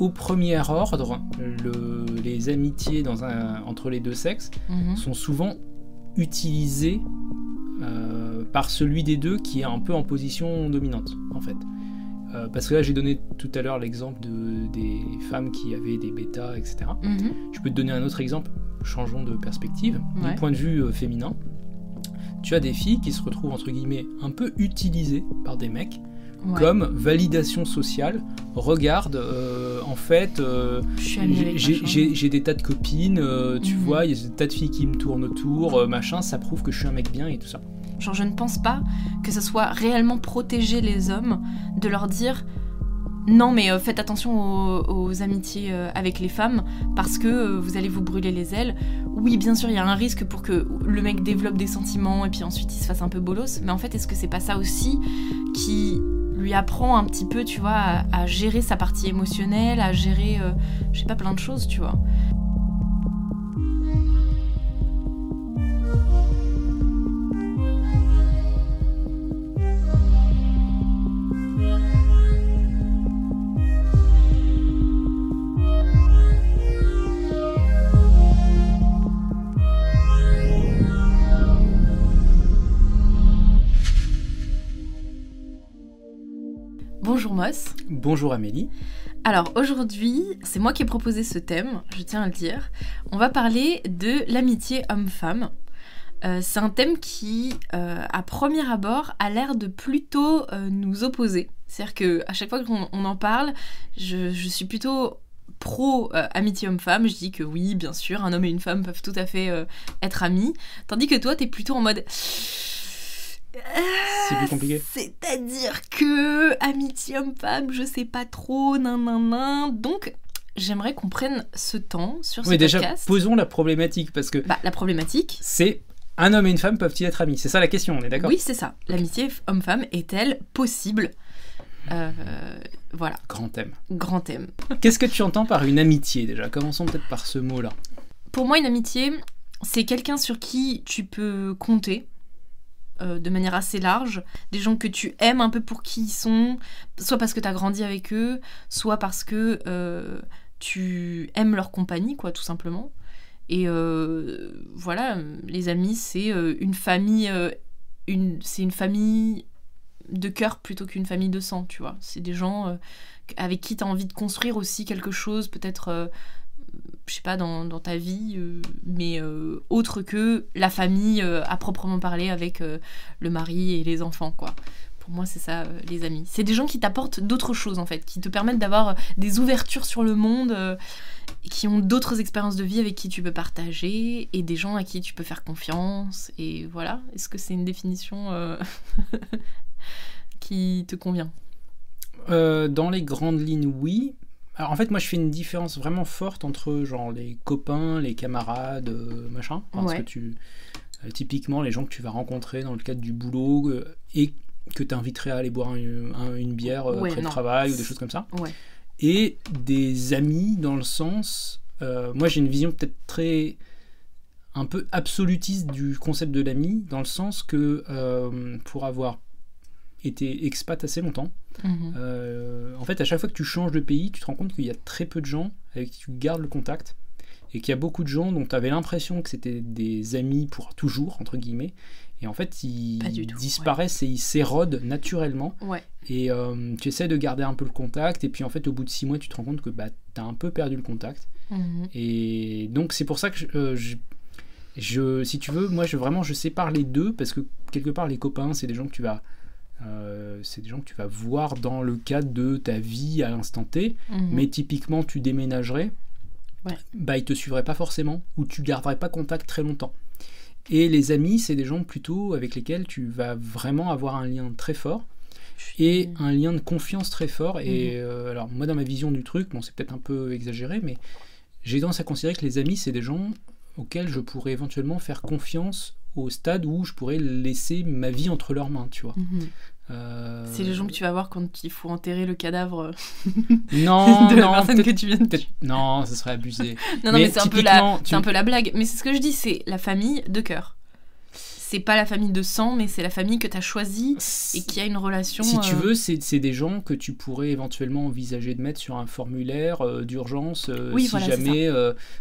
au premier ordre, le- les amitiés dans un, entre les deux sexes Mhm. sont souvent utilisées euh, par celui des deux qui est un peu en position dominante, en fait. Euh, parce que là, j'ai donné tout à l'heure l'exemple de, des femmes qui avaient des bêtas, etc. Mhm. Je peux te donner un autre exemple, changeons de perspective. Ouais. Du point de vue euh, féminin, tu as des filles qui se retrouvent, entre guillemets, un peu utilisées par des mecs Ouais. comme validation sociale. Regarde, euh, en fait, euh, j'ai- des tas de copines, euh, tu Mhm. vois, il y a des tas de filles qui me tournent autour, euh, machin, ça prouve que je suis un mec bien et tout ça. Genre, je ne pense pas que ce soit réellement protéger les hommes de leur dire non, mais euh, faites attention aux, aux amitiés euh, avec les femmes parce que euh, vous allez vous brûler les ailes. Oui, bien sûr, il y a un risque pour que le mec développe des sentiments et puis ensuite il se fasse un peu bolos. Mais en fait, est-ce que c'est pas ça aussi qui lui apprend un petit peu, tu vois, à, gérer sa partie émotionnelle, à gérer, euh, je sais pas, plein de choses, tu vois. Bonjour Moss. Bonjour Amélie. Alors aujourd'hui, c'est moi qui ai proposé ce thème, je tiens à le dire. On va parler de l'amitié homme-femme. Euh, c'est un thème qui, euh, à premier abord, a l'air de plutôt euh, nous opposer. C'est-à-dire que à chaque fois qu'on on en parle, je, je suis plutôt pro euh, amitié homme-femme. Je dis que oui, bien sûr, un homme et une femme peuvent tout à fait euh, être amis. Tandis que toi, t'es plutôt en mode. C'est plus compliqué. C'est-à-dire que amitié homme-femme, je sais pas trop, nan nan nan. Donc, j'aimerais qu'on prenne ce temps sur ce Oui, déjà, podcast. posons la problématique parce que Bah, la problématique, c'est un homme et une femme peuvent-ils être amis? C'est ça la question, on est d'accord? Oui, c'est ça. L'amitié homme-femme est-elle possible? Euh, Voilà, Grand thème. grand thème. Qu'est-ce que tu entends par une amitié déjà? Commençons peut-être par ce mot-là. Pour moi, une amitié, c'est quelqu'un sur qui tu peux compter. Euh, de manière assez large, des gens que tu aimes un peu pour qui ils sont, soit parce que tu as grandi avec eux, soit parce que euh, tu aimes leur compagnie, quoi, tout simplement. Et euh, voilà, les amis, c'est une famille, c'est une famille de cœur plutôt qu'une famille de sang, tu vois. C'est des gens avec qui tu as envie de construire aussi quelque chose, peut-être, je sais pas, dans, ta vie, euh, mais euh, autre que la famille euh, à proprement parler avec le mari et les enfants, quoi. Pour moi, c'est ça, les amis. C'est des gens qui t'apportent d'autres choses, en fait, qui te permettent d'avoir des ouvertures sur le monde, qui ont d'autres expériences de vie avec qui tu peux partager, et des gens à qui tu peux faire confiance, et voilà. Est-ce que c'est une définition qui te convient? Dans les grandes lignes, oui. Alors en fait, moi je fais une différence vraiment forte entre genre les copains, les camarades, euh, machin. Parce Ouais. que tu. euh, typiquement, les gens que tu vas rencontrer dans le cadre du boulot euh, et que tu inviterais à aller boire une, un- une bière Ouais, après non. le travail ou des choses comme ça. Ouais. Et des amis dans le sens. moi j'ai une vision peut-être très. un peu absolutiste du concept de l'ami, dans le sens que pour avoir été expat assez longtemps, Mhm. euh, en fait, à chaque fois que tu changes de pays, tu te rends compte qu'il y a très peu de gens avec qui tu gardes le contact et qu'il y a beaucoup de gens dont tu avais l'impression que c'était des amis pour toujours, entre guillemets. Et en fait, ils tout, disparaissent et ils s'érodent naturellement. Ouais. Et euh, tu essaies de garder un peu le contact. Et puis en fait, au bout de six mois, tu te rends compte que bah, tu as un peu perdu le contact. Mhm. Et donc, c'est pour ça que je, euh, je- je- si tu veux, moi, je, vraiment, je sépare les deux parce que quelque part, les copains, c'est des gens que tu vas. Euh, c'est des gens que tu vas voir dans le cadre de ta vie à l'instant T, Mhm. mais typiquement tu déménagerais, Ouais. bah ils te suivraient pas forcément, ou tu garderais pas contact très longtemps. Et les amis, c'est des gens plutôt avec lesquels tu vas vraiment avoir un lien très fort et un lien de confiance très fort. Et euh, alors moi dans ma vision du truc, bon c'est peut-être un peu exagéré, mais j'ai tendance à considérer que les amis c'est des gens auxquels je pourrais éventuellement faire confiance au stade où je pourrais laisser ma vie entre leurs mains, tu vois. Mhm. Euh, C'est les gens que tu vas voir quand il faut enterrer le cadavre non, de la non, personne peut-être- que tu viens de peut-être- non, ce serait abusé. Non, non, Mais mais, c'est un, peu la, typiquement, c'est tu- un peu la blague. Mais c'est ce que je dis, c'est la famille de cœur. C'est pas la famille de sang, mais c'est la famille que tu as choisie et qui a une relation. Si tu euh, veux, c'est des gens que tu pourrais éventuellement envisager de mettre sur un formulaire euh, d'urgence euh, Oui, si voilà, jamais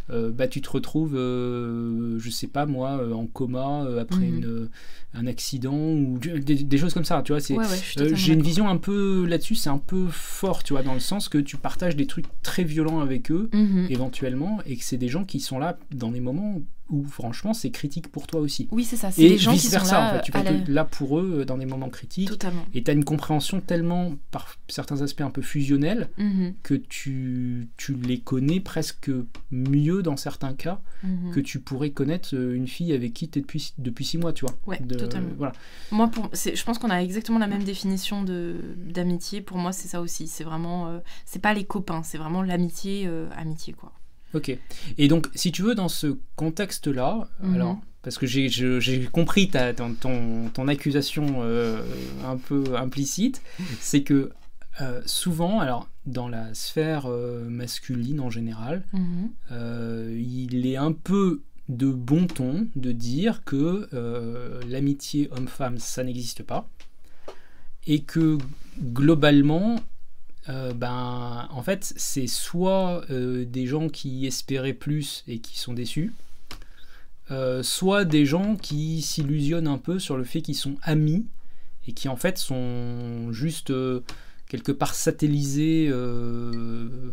bah, tu te retrouves, je sais pas moi, en coma après Mhm. une, un accident ou des, des choses comme ça. Tu vois, c'est Ouais, ouais, J'ai une vision un peu là-dessus, c'est un peu fort, tu vois, dans le sens que tu partages des trucs très violents avec eux, Mhm. éventuellement, et que c'est des gens qui sont là dans des moments où, franchement, c'est critique pour toi aussi. Oui, c'est ça. C'est Et des gens qui sont vice-versa, là, en fait, tu vas être là pour eux euh, dans des moments critiques, Totalement. et tu as une compréhension tellement, par certains aspects un peu fusionnelle, Mhm. que tu, tu les connais presque mieux dans certains cas Mhm. que tu pourrais connaître euh, une fille avec qui tu es depuis, depuis six mois, tu vois. Ouais, De- totalement. Voilà. Moi, pour, c'est- je pense qu'on a exactement la même définition de d'amitié. Pour moi, c'est ça aussi. C'est vraiment, euh, c'est pas les copains, c'est vraiment l'amitié, euh, amitié quoi. Ok. Et donc, si tu veux, dans ce contexte-là, Mhm. alors, parce que j'ai compris ta, ton, ton, ton accusation euh, un peu implicite, c'est que euh, souvent, alors, dans la sphère euh, masculine en général, Mhm. il est un peu de bon ton de dire que l'amitié homme-femme, ça n'existe pas. Et que globalement, euh, ben, en fait, c'est soit euh, des gens qui espéraient plus et qui sont déçus, euh, soit des gens qui s'illusionnent un peu sur le fait qu'ils sont amis et qui en fait sont juste quelque part satellisés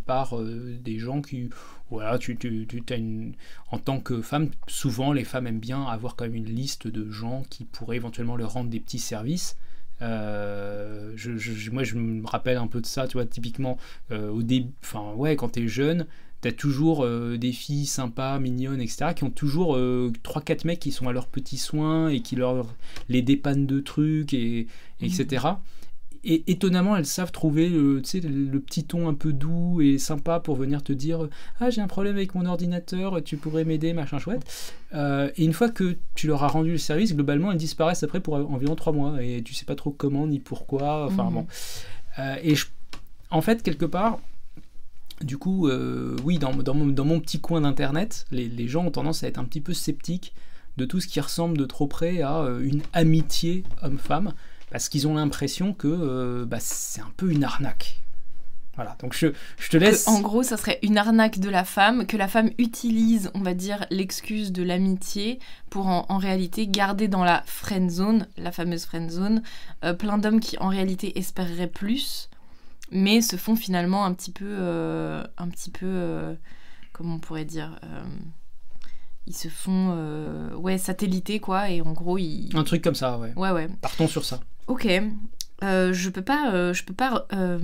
par des gens qui voilà tu, tu, tu as une en tant que femme souvent les femmes aiment bien avoir quand même une liste de gens qui pourraient éventuellement leur rendre des petits services euh, je, je- moi, je me rappelle un peu de ça, tu vois, typiquement, euh, au début, enfin, ouais, quand t'es jeune, t'as toujours euh, des filles sympas, mignonnes, etc., qui ont toujours euh, 3-4 mecs qui sont à leurs petits soins et qui leur les dépannent de trucs, et, etc. Et étonnamment, elles savent trouver le, sais, le petit ton un peu doux et sympa pour venir te dire Ah, j'ai un problème avec mon ordinateur, tu pourrais m'aider, machin chouette. Euh, et une fois que tu leur as rendu le service, globalement, elles disparaissent après pour environ 3 mois et tu sais pas trop comment ni pourquoi. Enfin Mhm. bon. Euh, et je- en fait, quelque part, du coup, euh, oui, dans, dans, mon, dans mon petit coin d'internet, les, les gens ont tendance à être un petit peu sceptiques de tout ce qui ressemble de trop près à euh, une amitié homme-femme parce qu'ils ont l'impression que euh, bah, c'est un peu une arnaque. Voilà, donc je, je te laisse. Que, en gros, ça serait une arnaque de la femme, que la femme utilise, on va dire, l'excuse de l'amitié pour en, en réalité garder dans la friend zone, la fameuse friend zone, euh, plein d'hommes qui en réalité espéreraient plus, mais se font finalement un petit peu, euh, un petit peu, comment on pourrait dire, ils se font, euh, ouais, satellités quoi, et en gros ils, Un truc comme ça, ouais. ouais ouais. Partons sur ça. Ok, Euh, je peux pas, euh, je peux pas, euh,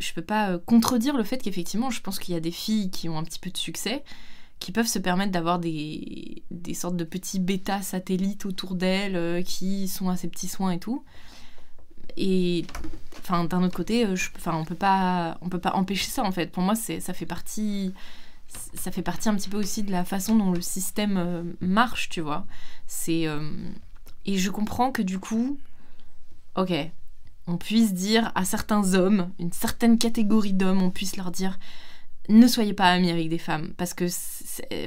je peux pas contredire le fait qu'effectivement, je pense qu'il y a des filles qui ont un petit peu de succès, qui peuvent se permettre d'avoir des, des sortes de petits bêta satellites autour d'elles, qui sont à ses petits soins et tout. Et enfin, d'un autre côté, enfin, on peut pas, on peut pas empêcher ça en fait. Pour moi, c'est, ça fait partie, ça fait partie un petit peu aussi de la façon dont le système marche, tu vois. C'est et je comprends que du coup, ok, on puisse dire à certains hommes, une certaine catégorie d'hommes, on puisse leur dire ne soyez pas amis avec des femmes parce que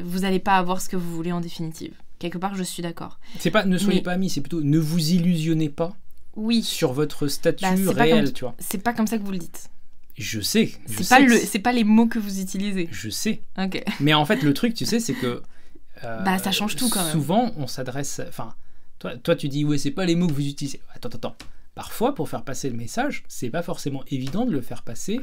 vous n'allez pas avoir ce que vous voulez en définitive. Quelque part, je suis d'accord. C'est pas ne soyez Mais- pas amis, c'est plutôt ne vous illusionnez pas Oui, sur votre statut Bah, réel, comme- tu vois. c'est pas comme ça que vous le dites. Je sais. C'est pas le, c'est- pas les mots que vous utilisez. Je sais. Ok. Mais en fait, le truc, tu sais, c'est que. euh, Bah, ça change tout, quand même. Souvent, on s'adresse. Enfin, toi, toi, tu dis, ouais, c'est pas les mots que vous utilisez. Attends, attends, attends. Parfois, pour faire passer le message, c'est pas forcément évident de le faire passer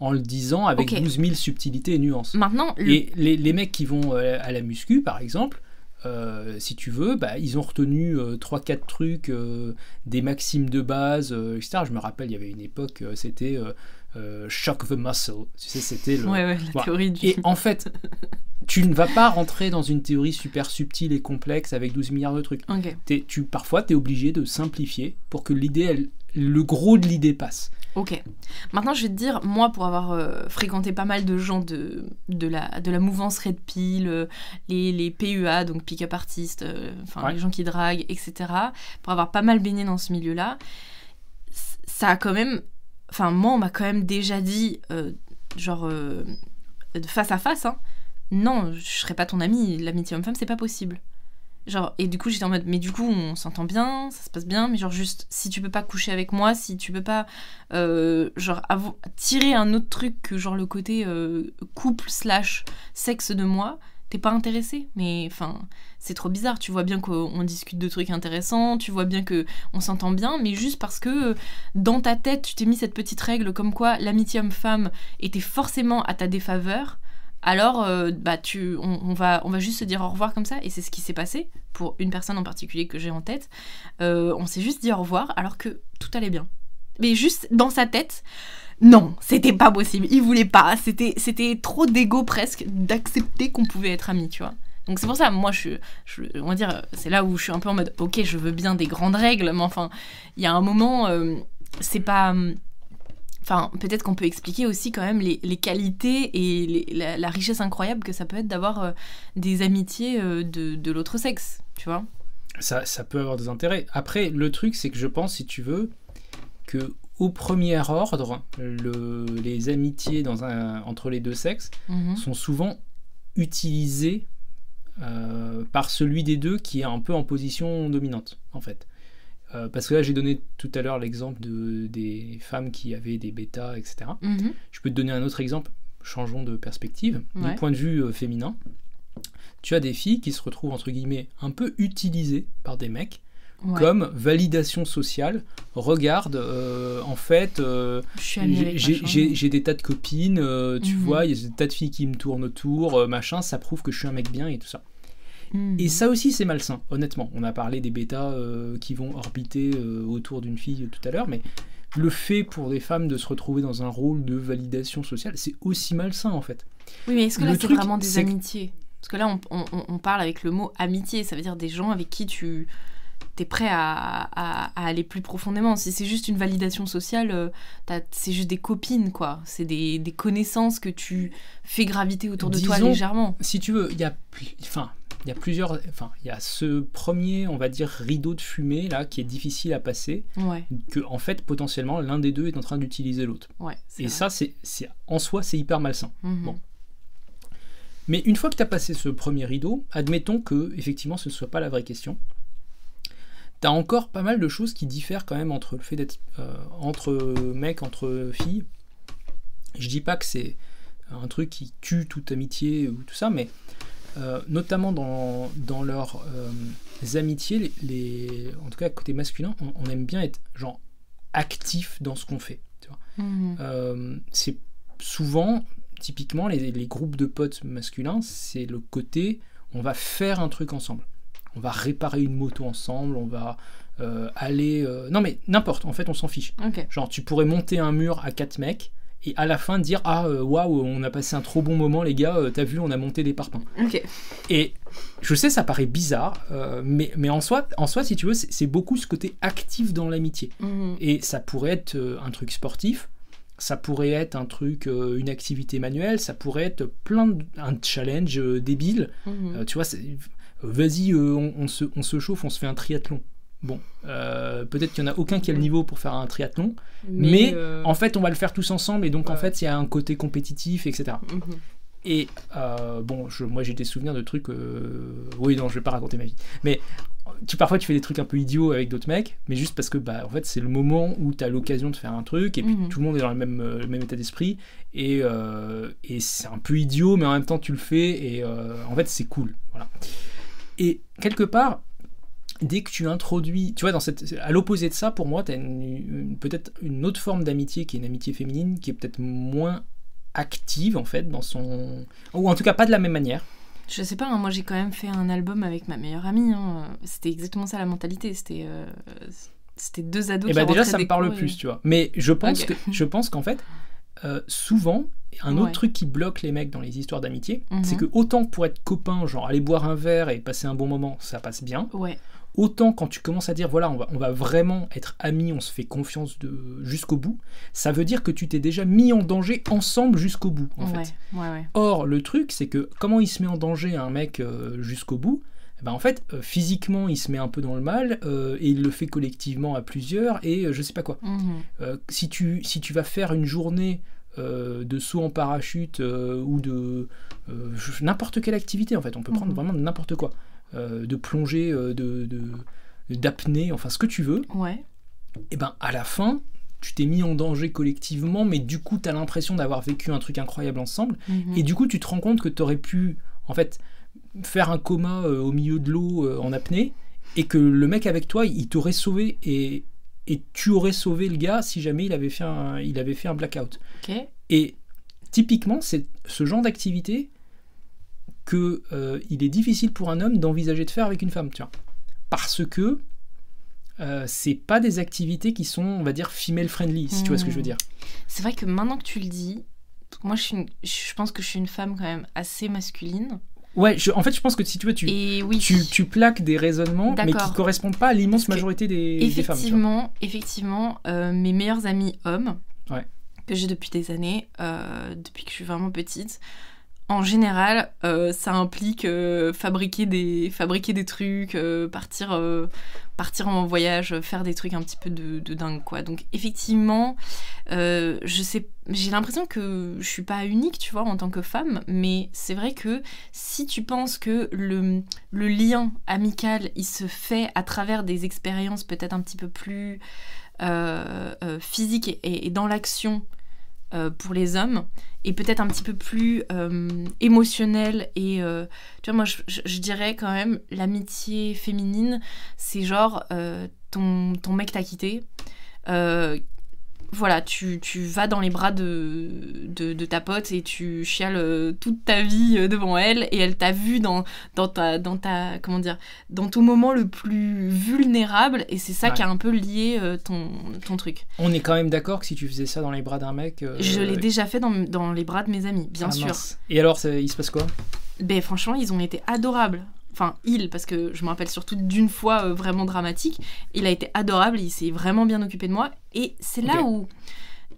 en le disant avec Ok. 12 000 subtilités et nuances. Maintenant, le- Et les, les mecs qui vont euh, à la muscu, par exemple, euh, si tu veux, bah, ils ont retenu 3-4 trucs, euh, des maximes de base, euh, etc. Je me rappelle, il y avait une époque, euh, c'était euh, shock the muscle. Tu sais, c'était le. ouais, ouais, la Voilà. théorie du. Et en fait, tu ne vas pas rentrer dans une théorie super subtile et complexe avec 12 milliards de trucs. Ok. T'es- tu, parfois, tu es obligé de simplifier pour que l'idée, le gros de l'idée passe. Ok. Maintenant, je vais te dire, moi, pour avoir euh, fréquenté pas mal de gens de, de, la, de la mouvance Red Pill, euh, les, les PUA, donc pick-up artistes, euh, enfin Ouais. les gens qui draguent, etc., pour avoir pas mal baigné dans ce milieu-là, ça a quand même. Enfin, moi, on m'a quand même déjà dit, euh, genre, euh, face à face, hein, non, je serais pas ton ami, l'amitié homme-femme, c'est pas possible. Genre, et du coup, j'étais en mode, mais du coup, on s'entend bien, ça se passe bien, mais genre, juste, si tu peux pas coucher avec moi, si tu peux pas, euh, genre, tirer un autre truc que, genre, le côté couple slash sexe de moi, pas intéressé. Mais, enfin, c'est trop bizarre. Tu vois bien qu'on discute de trucs intéressants, tu vois bien que on s'entend bien, mais juste parce que dans ta tête, tu t'es mis cette petite règle comme quoi l'amitié homme-femme était forcément à ta défaveur alors euh, bah tu, on, va, on va juste se dire au revoir comme ça, et c'est ce qui s'est passé pour une personne en particulier que j'ai en tête. Euh, on s'est juste dit au revoir alors que tout allait bien. Mais juste dans sa tête, non, c'était pas possible. Il voulait pas. C'était, c'était trop d'ego presque d'accepter qu'on pouvait être amis, tu vois. Donc c'est pour ça, moi, je, je, on va dire, c'est là où je suis un peu en mode, ok, je veux bien des grandes règles, mais enfin, il y a un moment, euh, c'est pas Enfin, peut-être qu'on peut expliquer aussi quand même les, qualités et la, richesse incroyable que ça peut être d'avoir euh, des amitiés euh, de, l'autre sexe, tu vois. Ça, ça, peut avoir des intérêts. Après, le truc, c'est que je pense, si tu veux, que au premier ordre, le, les amitiés dans un, entre les deux sexes mhm. sont souvent utilisées euh, par celui des deux qui est un peu en position dominante, en fait. Euh, parce que là, j'ai donné tout à l'heure l'exemple de, des femmes qui avaient des bêtas, etc. Mhm. Je peux te donner un autre exemple, changeons de perspective. Du point de vue euh, féminin, tu as des filles qui se retrouvent, entre guillemets, un peu utilisées par des mecs. Comme validation sociale. Regarde, euh, en fait, j'ai des tas de copines, tu mhm. vois, il y a des tas de filles qui me tournent autour, machin, ça prouve que je suis un mec bien et tout ça. Hmm. Et ça aussi, c'est malsain, honnêtement. On a parlé des bêtas euh, qui vont orbiter euh, autour d'une fille tout à l'heure, mais le fait pour des femmes de se retrouver dans un rôle de validation sociale, c'est aussi malsain en fait. Oui, mais est-ce que là, c'est vraiment des amitiés? Parce que là, on, parle avec le mot amitié, ça veut dire des gens avec qui tu es prêt à, aller plus profondément. Si c'est juste une validation sociale, euh, c'est juste des copines, quoi. C'est des, connaissances que tu fais graviter autour de toi légèrement. Si tu veux, il y a... Enfin, il y a plusieurs. Enfin, il y a ce premier, on va dire, rideau de fumée là qui est difficile à passer. Que en fait, potentiellement, l'un des deux est en train d'utiliser l'autre. Et ça, c'est en soi, c'est hyper malsain. Mhm. Bon. Mais une fois que tu as passé ce premier rideau, admettons que effectivement ce ne soit pas la vraie question. Encore pas mal de choses qui diffèrent quand même entre le fait d'être euh, entre mecs, entre filles. Je dis pas que c'est un truc qui tue toute amitié ou tout ça, mais euh, notamment dans, dans leurs euh, amitiés, les, en tout cas côté masculin, on, aime bien être genre actif dans ce qu'on fait. Euh, c'est souvent, typiquement, les, les, groupes de potes masculins, c'est le côté on va faire un truc ensemble. On va réparer une moto ensemble, on va aller. non mais n'importe, en fait on s'en fiche. Genre tu pourrais monter un mur à quatre mecs et à la fin dire ah euh, waouh on a passé un trop bon moment les gars euh, t'as vu on a monté des parpaings et je sais ça paraît bizarre euh, mais, mais en soi en soi si tu veux c'est beaucoup ce côté actif dans l'amitié mhm. et ça pourrait être un truc sportif ça pourrait être un truc une activité manuelle ça pourrait être plein de, un challenge débile mhm. tu vois vas-y on, se, on se chauffe on se fait un triathlon Bon, euh, peut-être qu'il n'y en a aucun qui a le niveau pour faire un triathlon, mais, euh, en fait, on va le faire tous ensemble, et donc en fait, il y a un côté compétitif, etc. Et mhm. euh, bon, je, moi j'ai des souvenirs de trucs. Oui, non, je vais pas raconter ma vie. Mais tu, parfois, tu fais des trucs un peu idiots avec d'autres mecs, mais juste parce que bah, en fait, c'est le moment où tu as l'occasion de faire un truc, et puis mhm. tout le monde est dans le même, même état d'esprit, et, et c'est un peu idiot, mais en même temps, tu le fais, et en fait, c'est cool. Voilà. Et quelque part, dès que tu introduis, tu vois, dans cette, à l'opposé de ça, pour moi, tu as peut-être une autre forme d'amitié qui est une amitié féminine, qui est peut-être moins active en fait dans son, ou en tout cas pas de la même manière. Je sais pas, hein, moi j'ai quand même fait un album avec ma meilleure amie. Hein. C'était exactement ça la mentalité. C'était euh, c'était deux ados. Et eh bah déjà ça me parle plus, tu vois. Mais je pense que je pense qu'en fait euh, souvent un autre truc qui bloque les mecs dans les histoires d'amitié, c'est mhm. que autant pour être copain, genre aller boire un verre et passer un bon moment, ça passe bien. Ouais. Autant quand tu commences à dire voilà, on va, on va vraiment être amis, on se fait confiance de, jusqu'au bout, ça veut dire que tu t'es déjà mis en danger ensemble jusqu'au bout en fait. Or, le truc, c'est que comment il se met en danger un mec euh, jusqu'au bout eh ben, en fait, euh, physiquement, il se met un peu dans le mal euh, et il le fait collectivement à plusieurs et je sais pas quoi. Mhm. si, tu, si tu vas faire une journée de saut en parachute ou de n'importe quelle activité en fait, on peut prendre mhm. vraiment n'importe quoi. euh, de plongée, euh, de, d'apnée, enfin ce que tu veux, Ouais. et ben à la fin, tu t'es mis en danger collectivement, mais du coup, tu as l'impression d'avoir vécu un truc incroyable ensemble. Mhm. Et du coup, tu te rends compte que tu aurais pu, en fait, faire un coma euh, au milieu de l'eau euh, en apnée, et que le mec avec toi, il t'aurait sauvé, et, et tu aurais sauvé le gars si jamais il avait fait un, il avait fait un blackout. Et typiquement, c'est ce genre d'activité que euh, il est difficile pour un homme d'envisager de faire avec une femme, tu vois. Parce que euh, c'est pas des activités qui sont, on va dire, female friendly, si tu vois ce que je veux dire. C'est vrai que maintenant que tu le dis, moi je, suis une- je pense que je suis une femme quand même assez masculine. Ouais, je- en fait, je pense que si tu veux, tu, oui, tu, tu plaques des raisonnements, mais qui D'accord. correspondent pas à l'immense majorité des, des femmes. effectivement, effectivement, euh, mes meilleurs amis hommes, Ouais. que j'ai depuis des années, euh, depuis que je suis vraiment petite, en général, euh, ça implique euh, fabriquer, des, trucs, euh, partir, en voyage, faire des trucs un petit peu de, dingue, quoi. Donc, effectivement, j'ai l'impression que je suis pas unique, tu vois, en tant que femme, mais c'est vrai que si tu penses que le, lien amical, il se fait à travers des expériences peut-être un petit peu plus physiques et dans l'action euh, pour les hommes, et peut-être un petit peu plus euh, émotionnel et euh, tu vois moi je, je- dirais quand même l'amitié féminine c'est genre ton, ton mec t'a quitté voilà, tu, tu vas dans les bras de, de, de ta pote et tu chiales euh, toute ta vie euh, devant elle et elle t'a vu dans, dans, ta, dans ta, comment dire, dans ton moment le plus vulnérable et c'est ça Ouais. qui a un peu lié euh, ton, ton truc. On est quand même d'accord que si tu faisais ça dans les bras d'un mec. euh, Je l'ai déjà fait dans, dans les bras de mes amis, bien ah, sûr. mince. Et alors, ça- il se passe quoi? Ben franchement, ils ont été adorables. Enfin, il, parce que je me rappelle surtout d'une fois euh, vraiment dramatique. Il a été adorable, il s'est vraiment bien occupé de moi. Et c'est là où,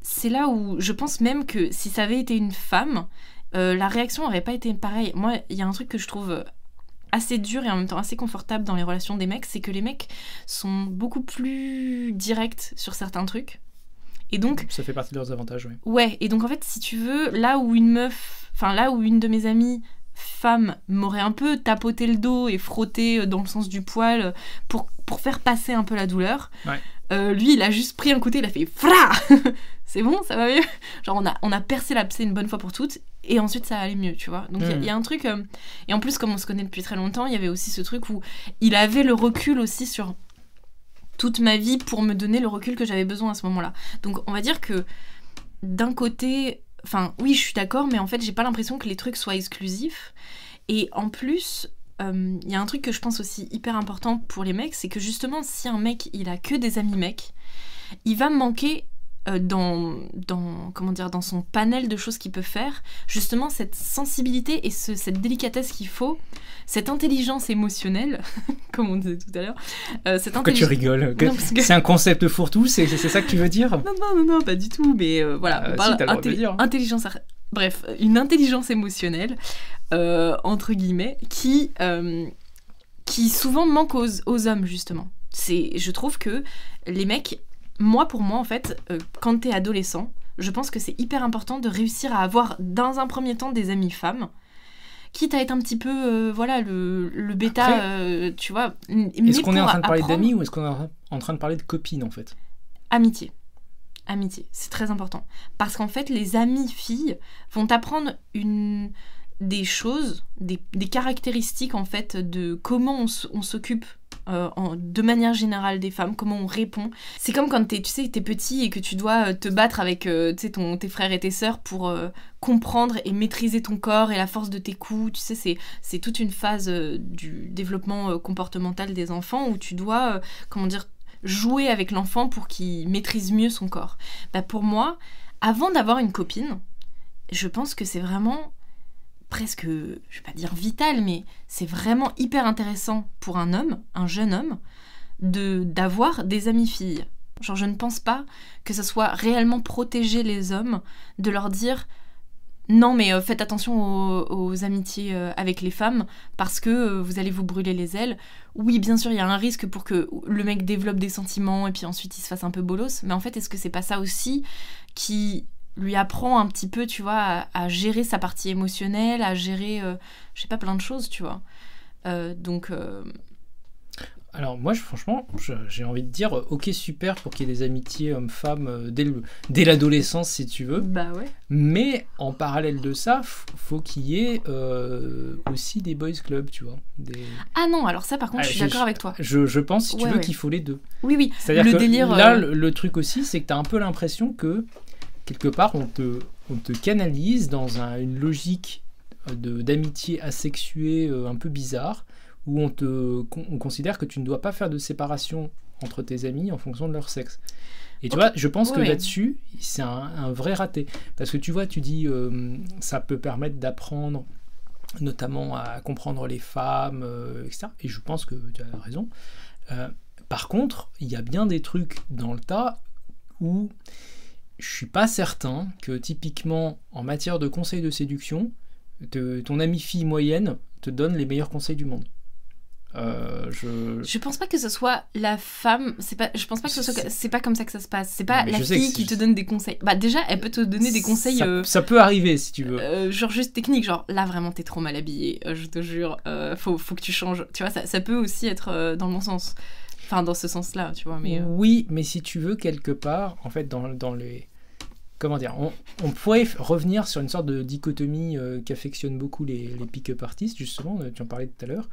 c'est là où je pense même que si ça avait été une femme, euh, la réaction aurait pas été pareille. Moi, il y a un truc que je trouve assez dur et en même temps assez confortable dans les relations des mecs, c'est que les mecs sont beaucoup plus directs sur certains trucs. Et donc, Ça fait partie de leurs avantages, oui. Ouais, et donc en fait, si tu veux, là où une meuf, enfin là où une de mes amies femme m'aurait un peu tapoté le dos et frotté euh, dans le sens du poil euh, pour, pour faire passer un peu la douleur, Ouais. euh, lui il a juste pris un côté, il a fait FRA C'est bon, ça va mieux? Genre on a, on a percé l'abcès une bonne fois pour toutes et ensuite ça allait mieux, tu vois. Donc il y a- Mm. il y, a un truc. euh, et en plus, comme on se connaît depuis très longtemps, il y avait aussi ce truc où il avait le recul aussi sur toute ma vie pour me donner le recul que j'avais besoin à ce moment-là. Donc on va dire que d'un côté, enfin oui, je suis d'accord, mais en fait j'ai pas l'impression que les trucs soient exclusifs. Et en plus, euh, il y a un truc que je pense aussi hyper important pour les mecs, c'est que justement si un mec il a que des amis mecs, il va manquer euh, dans, dans, comment dire, dans son panel de choses qu'il peut faire, justement cette sensibilité et ce- cette délicatesse qu'il faut, cette intelligence émotionnelle, comme on disait tout à l'heure, euh, cette Pourquoi tu rigoles que- C'est un concept fourre-tout, c'est c'est ça que tu veux dire Non, non, non, non, pas du tout, mais euh, voilà, Euh, on parle de intelli- dire. intelligence... ar- Bref, une intelligence émotionnelle, euh, entre guillemets, qui, euh, qui souvent manque aux, aux hommes, justement. C'est, je trouve que les mecs, moi, pour moi, en fait, euh, quand t'es adolescent, je pense que c'est hyper important de réussir à avoir, dans un premier temps, des amis femmes, quitte à être un petit peu, euh, voilà, le, le bêta, Après, euh, tu vois. Est-ce qu'on est en train de parler d'amis ou est-ce qu'on est en train de parler de copines en fait? Amitié. Amitié, c'est très important. Parce qu'en fait, les amies filles vont t'apprendre une des choses, des, des caractéristiques en fait de comment on s'occupe euh, en- de manière générale des femmes, comment on répond. C'est comme quand tu sais, t'es petit et que tu dois euh, te battre avec euh, ton, tes frères et tes sœurs pour euh, comprendre et maîtriser ton corps et la force de tes coups. Tu sais, c'est, toute une phase du développement comportemental des enfants où tu dois, comment dire, jouer avec l'enfant pour qu'il maîtrise mieux son corps. Bah pour moi, avant d'avoir une copine, je pense que c'est vraiment presque, je vais pas dire vital, mais c'est vraiment hyper intéressant pour un homme, un jeune homme, de d'avoir des amies filles. Genre, je ne pense pas que ça soit réellement protéger les hommes de leur dire non, mais euh, faites attention aux, amitiés euh, avec les femmes parce que euh, vous allez vous brûler les ailes. Oui, bien sûr, il y a un risque pour que le mec développe des sentiments et puis ensuite il se fasse un peu bolos. Mais en fait, est-ce que c'est pas ça aussi qui lui apprend un petit peu, tu vois, à, à gérer sa partie émotionnelle, à gérer, euh, je sais pas, plein de choses, tu vois. Euh, donc, euh, Alors moi, je- franchement, j'ai envie de dire, euh, ok, super pour qu'il y ait des amitiés hommes-femmes dès le- dès l'adolescence, si tu veux. bah ouais. Mais en parallèle de ça, faut qu'il y ait aussi des boys clubs, tu vois. Des- Ah non, alors ça par contre, Ah, je suis d'accord avec toi. Je, je pense, si tu Ouais, veux, ouais. qu'il faut les deux. Oui, oui. C'est-à-dire Le que délire, là, le, le truc aussi, c'est que tu as un peu l'impression que, quelque part, on te, on te canalise dans un- une logique euh, d'amitié asexuée euh, un peu bizarre, où on, te, on considère que tu ne dois pas faire de séparation entre tes amis en fonction de leur sexe. Et tu vois, je pense que là-dessus, c'est un, un vrai raté. Parce que tu vois, tu dis, euh, ça peut permettre d'apprendre notamment à comprendre les femmes, euh, etc. Et je pense que tu as raison. Par contre, il y a bien des trucs dans le tas où je suis pas certain que typiquement en matière de conseils de séduction, te- ton amie fille moyenne te donne les meilleurs conseils du monde. Euh, je... Je pense pas que ce soit la femme. C'est pas. Je pense pas que ce soit. C'est- pas comme ça que ça se passe. C'est pas la fille qui te donne des conseils. Bah déjà, elle peut te donner des conseils. Ça, euh, ça peut arriver si tu veux. euh, genre juste technique, genre là vraiment t'es trop mal habillé, je te jure, faut, faut que tu changes. Tu vois, ça, ça peut aussi être dans le bon sens. Enfin, dans ce sens-là, tu vois, mais. euh, Oui, mais si tu veux, quelque part, en fait, dans, dans les. Comment dire on, on pourrait revenir sur une sorte de dichotomie euh, qu'affectionnent beaucoup les, les pick-up artistes, justement, euh, tu en parlais tout à l'heure.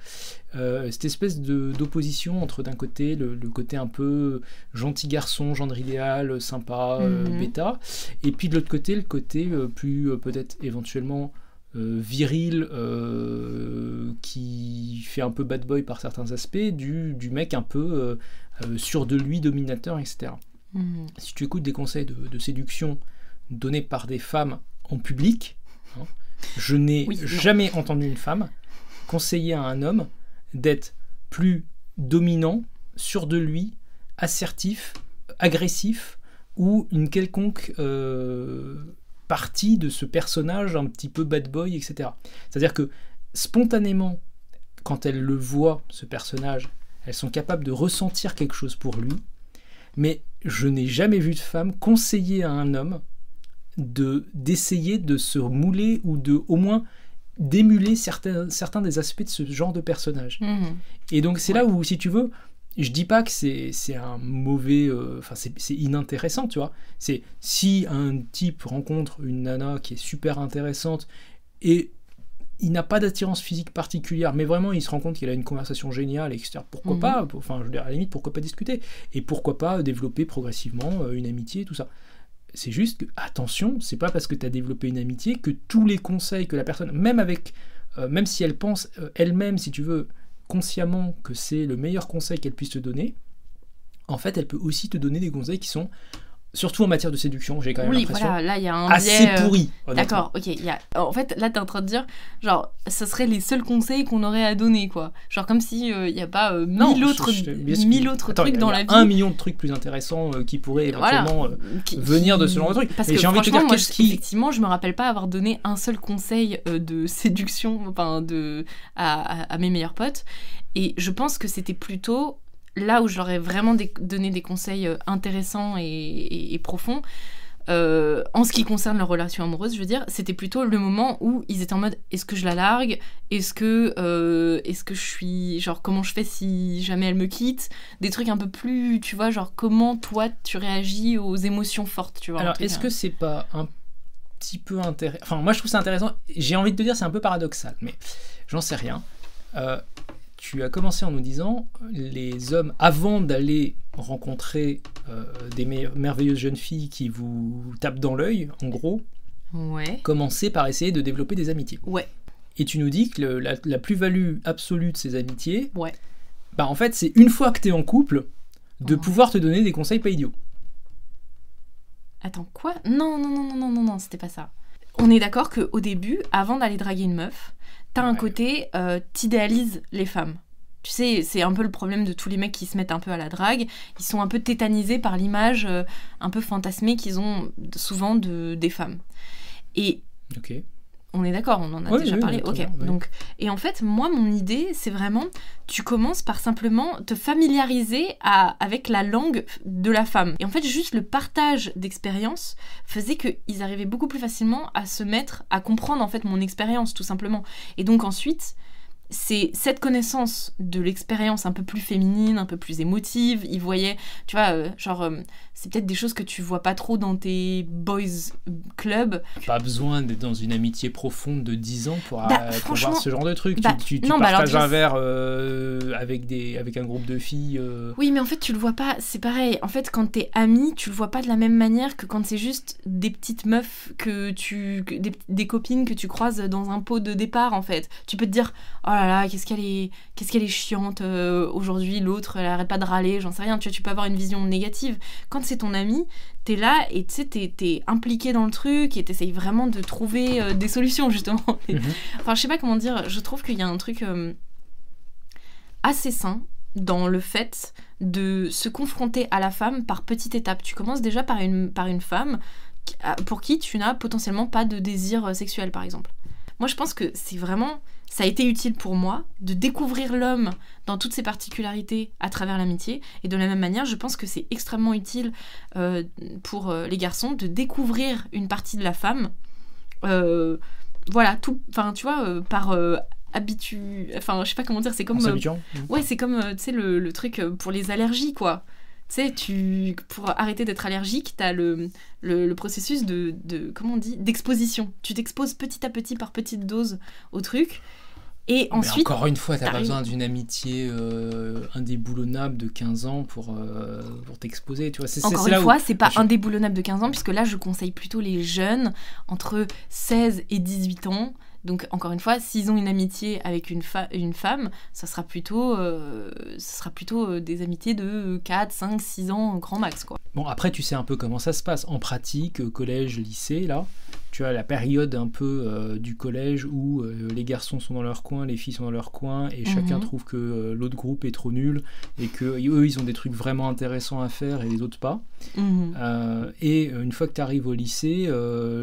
Euh, cette espèce d'opposition entre d'un côté le, le côté un peu gentil garçon, gendre idéal, sympa, Mhm. bêta, et puis de l'autre côté, le côté plus peut-être éventuellement viril, euh, qui fait un peu bad boy par certains aspects, du, du mec un peu euh, euh, sûr de lui, dominateur, etc. mhm. Si tu écoutes des conseils de, de séduction donnés par des femmes en public, hein, je n'ai Oui, non. jamais entendu une femme conseiller à un homme d'être plus dominant, sûr de lui, assertif, agressif, ou une quelconque euh, partie de ce personnage un petit peu bad boy, etc. C'est-à-dire que spontanément, quand elles le voient, ce personnage, elles sont capables de ressentir quelque chose pour lui, mais je n'ai jamais vu de femme conseiller à un homme de d'essayer de se mouler ou de au moins d'émuler certains, certains des aspects de ce genre de personnage. Mhm. Et donc c'est là où, si tu veux, je dis pas que c'est un mauvais, euh, enfin c'est c'est inintéressant, tu vois. C'est si un type rencontre une nana qui est super intéressante et il n'a pas d'attirance physique particulière, mais vraiment il se rend compte qu'il a une conversation géniale, etc. Pourquoi Mhm. pas Enfin, je veux dire, à la limite, pourquoi pas discuter Et pourquoi pas développer progressivement euh, une amitié, tout ça c'est juste que, attention, c'est pas parce que tu as développé une amitié que tous les conseils que la personne, même avec, euh, même si elle pense euh, elle-même, si tu veux, consciemment que c'est le meilleur conseil qu'elle puisse te donner, en fait, elle peut aussi te donner des conseils qui sont, surtout en matière de séduction, j'ai quand même Oui, l'impression, voilà, là il y a un assez biais, euh, honnêtement. D'accord, ok. il Y a... En fait, là, t'es en train de dire, genre, ce seraient les seuls conseils qu'on aurait à donner, quoi. Genre, comme si il n'y a pas euh, Non, mille je- autres, je- sûr. mille autres Attends, il y trucs a- dans il y a la vie. Un million de trucs plus intéressants euh, qui pourraient éventuellement. euh, qui- venir de ce genre de truc. Parce Mais que j'ai envie de te dire, moi, je- qui- effectivement, je me rappelle pas avoir donné un seul conseil euh, de séduction enfin, de, à, à- à mes meilleurs potes. Et je pense que c'était plutôt là où je leur ai vraiment donné des conseils euh, intéressants et, et- et profonds. euh, en ce qui concerne leur relation amoureuse, je veux dire, c'était plutôt le moment où ils étaient en mode est-ce que je la largue? Est-ce que, euh, est-ce que je suis. Genre, comment je fais si jamais elle me quitte? Des trucs un peu plus, tu vois, genre, comment toi tu réagis aux émotions fortes, tu vois. Alors, est-ce que c'est pas un petit peu intéressant Enfin, moi, je trouve ça intéressant. J'ai envie de te dire, c'est un peu paradoxal, mais j'en sais rien. Euh, tu as commencé en nous disant les hommes, avant d'aller rencontrer euh, des me- merveilleuses jeunes filles qui vous tapent dans l'œil, en gros, Ouais. commencez par essayer de développer des amitiés. Ouais. Et tu nous dis que le- la, la plus-value absolue de ces amitiés, Ouais. bah en fait, c'est une fois que tu es en couple, de Ouais. pouvoir te donner des conseils pas idiots. Attends, quoi? Non, non, non, non, non, non, non, c'était pas ça. On est d'accord qu'au début, avant d'aller draguer une meuf, t'as un Ouais. côté, euh, t'idéalises les femmes. Tu sais, c'est un peu le problème de tous les mecs qui se mettent un peu à la drague. Ils sont un peu tétanisés par l'image euh, un peu fantasmée qu'ils ont souvent de, des femmes. Et. On est d'accord, on en a Oui, déjà oui, parlé. Ok. bien. Donc, et en fait, moi, mon idée, c'est vraiment, tu commences par simplement te familiariser à- avec la langue de la femme. Et en fait, juste le partage d'expérience faisait qu'ils arrivaient beaucoup plus facilement à se mettre, à comprendre en fait mon expérience, tout simplement. Et donc ensuite, c'est cette connaissance de l'expérience un peu plus féminine, un peu plus émotive. Il voyait, tu vois, euh, genre, euh, c'est peut-être des choses que tu vois pas trop dans tes boys club. Pas besoin d'être dans une amitié profonde de 10 ans pour, Bah, euh, pour franchement, voir ce genre de truc. bah, tu tu, tu non, bah, alors, partages un verre euh, avec, des, avec un groupe de filles. Oui, mais en fait, tu le vois pas. C'est pareil. En fait, quand t'es ami, tu le vois pas de la même manière que quand c'est juste des petites meufs que tu, que- des, des copines que tu croises dans un pot de départ. En fait, tu peux te dire, oh là là, qu'est-ce qu'elle est, qu'est-ce qu'elle est chiante euh, aujourd'hui. L'autre, elle arrête pas de râler. J'en sais rien. Tu vois, tu peux avoir une vision négative. Quand c'est ton ami, t'es là et tu sais, t'es, impliqué dans le truc et t'essayes vraiment de trouver euh, des solutions justement. Mhm. Enfin, je sais pas comment dire. Je trouve qu'il y a un truc euh, assez sain dans le fait de se confronter à la femme par petites étapes. Tu commences déjà par une, par une femme pour qui tu n'as potentiellement pas de désir sexuel, par exemple. Moi, je pense que c'est vraiment... Ça a été utile pour moi de découvrir l'homme dans toutes ses particularités à travers l'amitié. Et de la même manière, je pense que c'est extrêmement utile euh, pour euh, les garçons de découvrir une partie de la femme. euh, voilà, tout... Enfin, tu vois, par... habitu... Enfin, je sais pas comment dire, c'est comme... Ouais, c'est comme, tu sais, le, le truc pour les allergies, quoi. Tu sais, tu, pour arrêter d'être allergique, t'as le, le, le processus de, de, comment on dit, d'exposition. Tu t'exposes petit à petit, par petites doses au truc. Et Mais ensuite, encore une fois, t'as pas besoin d'une amitié euh, indéboulonnable de 15 ans pour, euh, pour t'exposer. Tu vois, c'est encore une là où- fois, c'est pas je- indéboulonnable de 15 ans, puisque là, je conseille plutôt les jeunes entre 16 et 18 ans. Donc, encore une fois, s'ils ont une amitié avec une, femme, ça sera plutôt, euh, ça sera plutôt euh, des amitiés de 4, 5, 6 ans, grand max, quoi. Bon, après, tu sais un peu comment ça se passe. En pratique, euh, collège, lycée, là, tu as la période un peu euh, du collège où les garçons sont dans leur coin, les filles sont dans leur coin, et chacun Mhm. trouve que l'autre groupe est trop nul, et que eux, ils ont des trucs vraiment intéressants à faire et les autres pas. Mhm. Et une fois que tu arrives au lycée,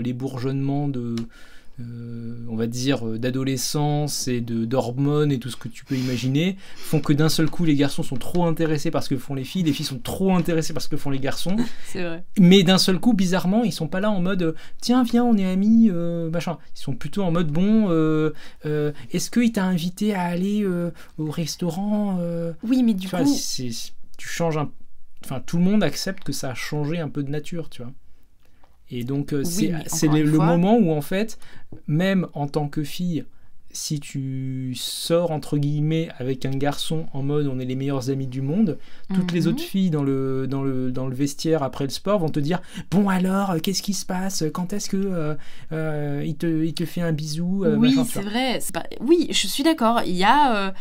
les bourgeonnements de, on va dire, euh, d'adolescence et de d'hormones et tout ce que tu peux imaginer font que d'un seul coup, les garçons sont trop intéressés par ce que font les filles, les filles sont trop intéressées par ce que font les garçons, C'est vrai. mais d'un seul coup, bizarrement, ils sont pas là en mode euh, tiens, viens, on est amis, euh, machin. Ils sont plutôt en mode bon, euh, euh, est-ce qu'il t'a invité à aller euh, au restaurant euh? Oui, mais du tu coup, tu changes un. Enfin, tout le monde accepte que ça a changé un peu de nature, tu vois. Et donc, euh, Oui, c'est le, moment où, en fait, même en tant que fille, si tu sors, entre guillemets, avec un garçon en mode on est les meilleurs amis du monde, toutes les Mhm. autres filles dans le, dans, le, dans le vestiaire après le sport vont te dire Bon, alors, euh, qu'est-ce qui se passe? Quand est-ce que euh, euh, il, te, il te fait un bisou oui, c'est vrai. pas- Oui, je suis d'accord. Il y a,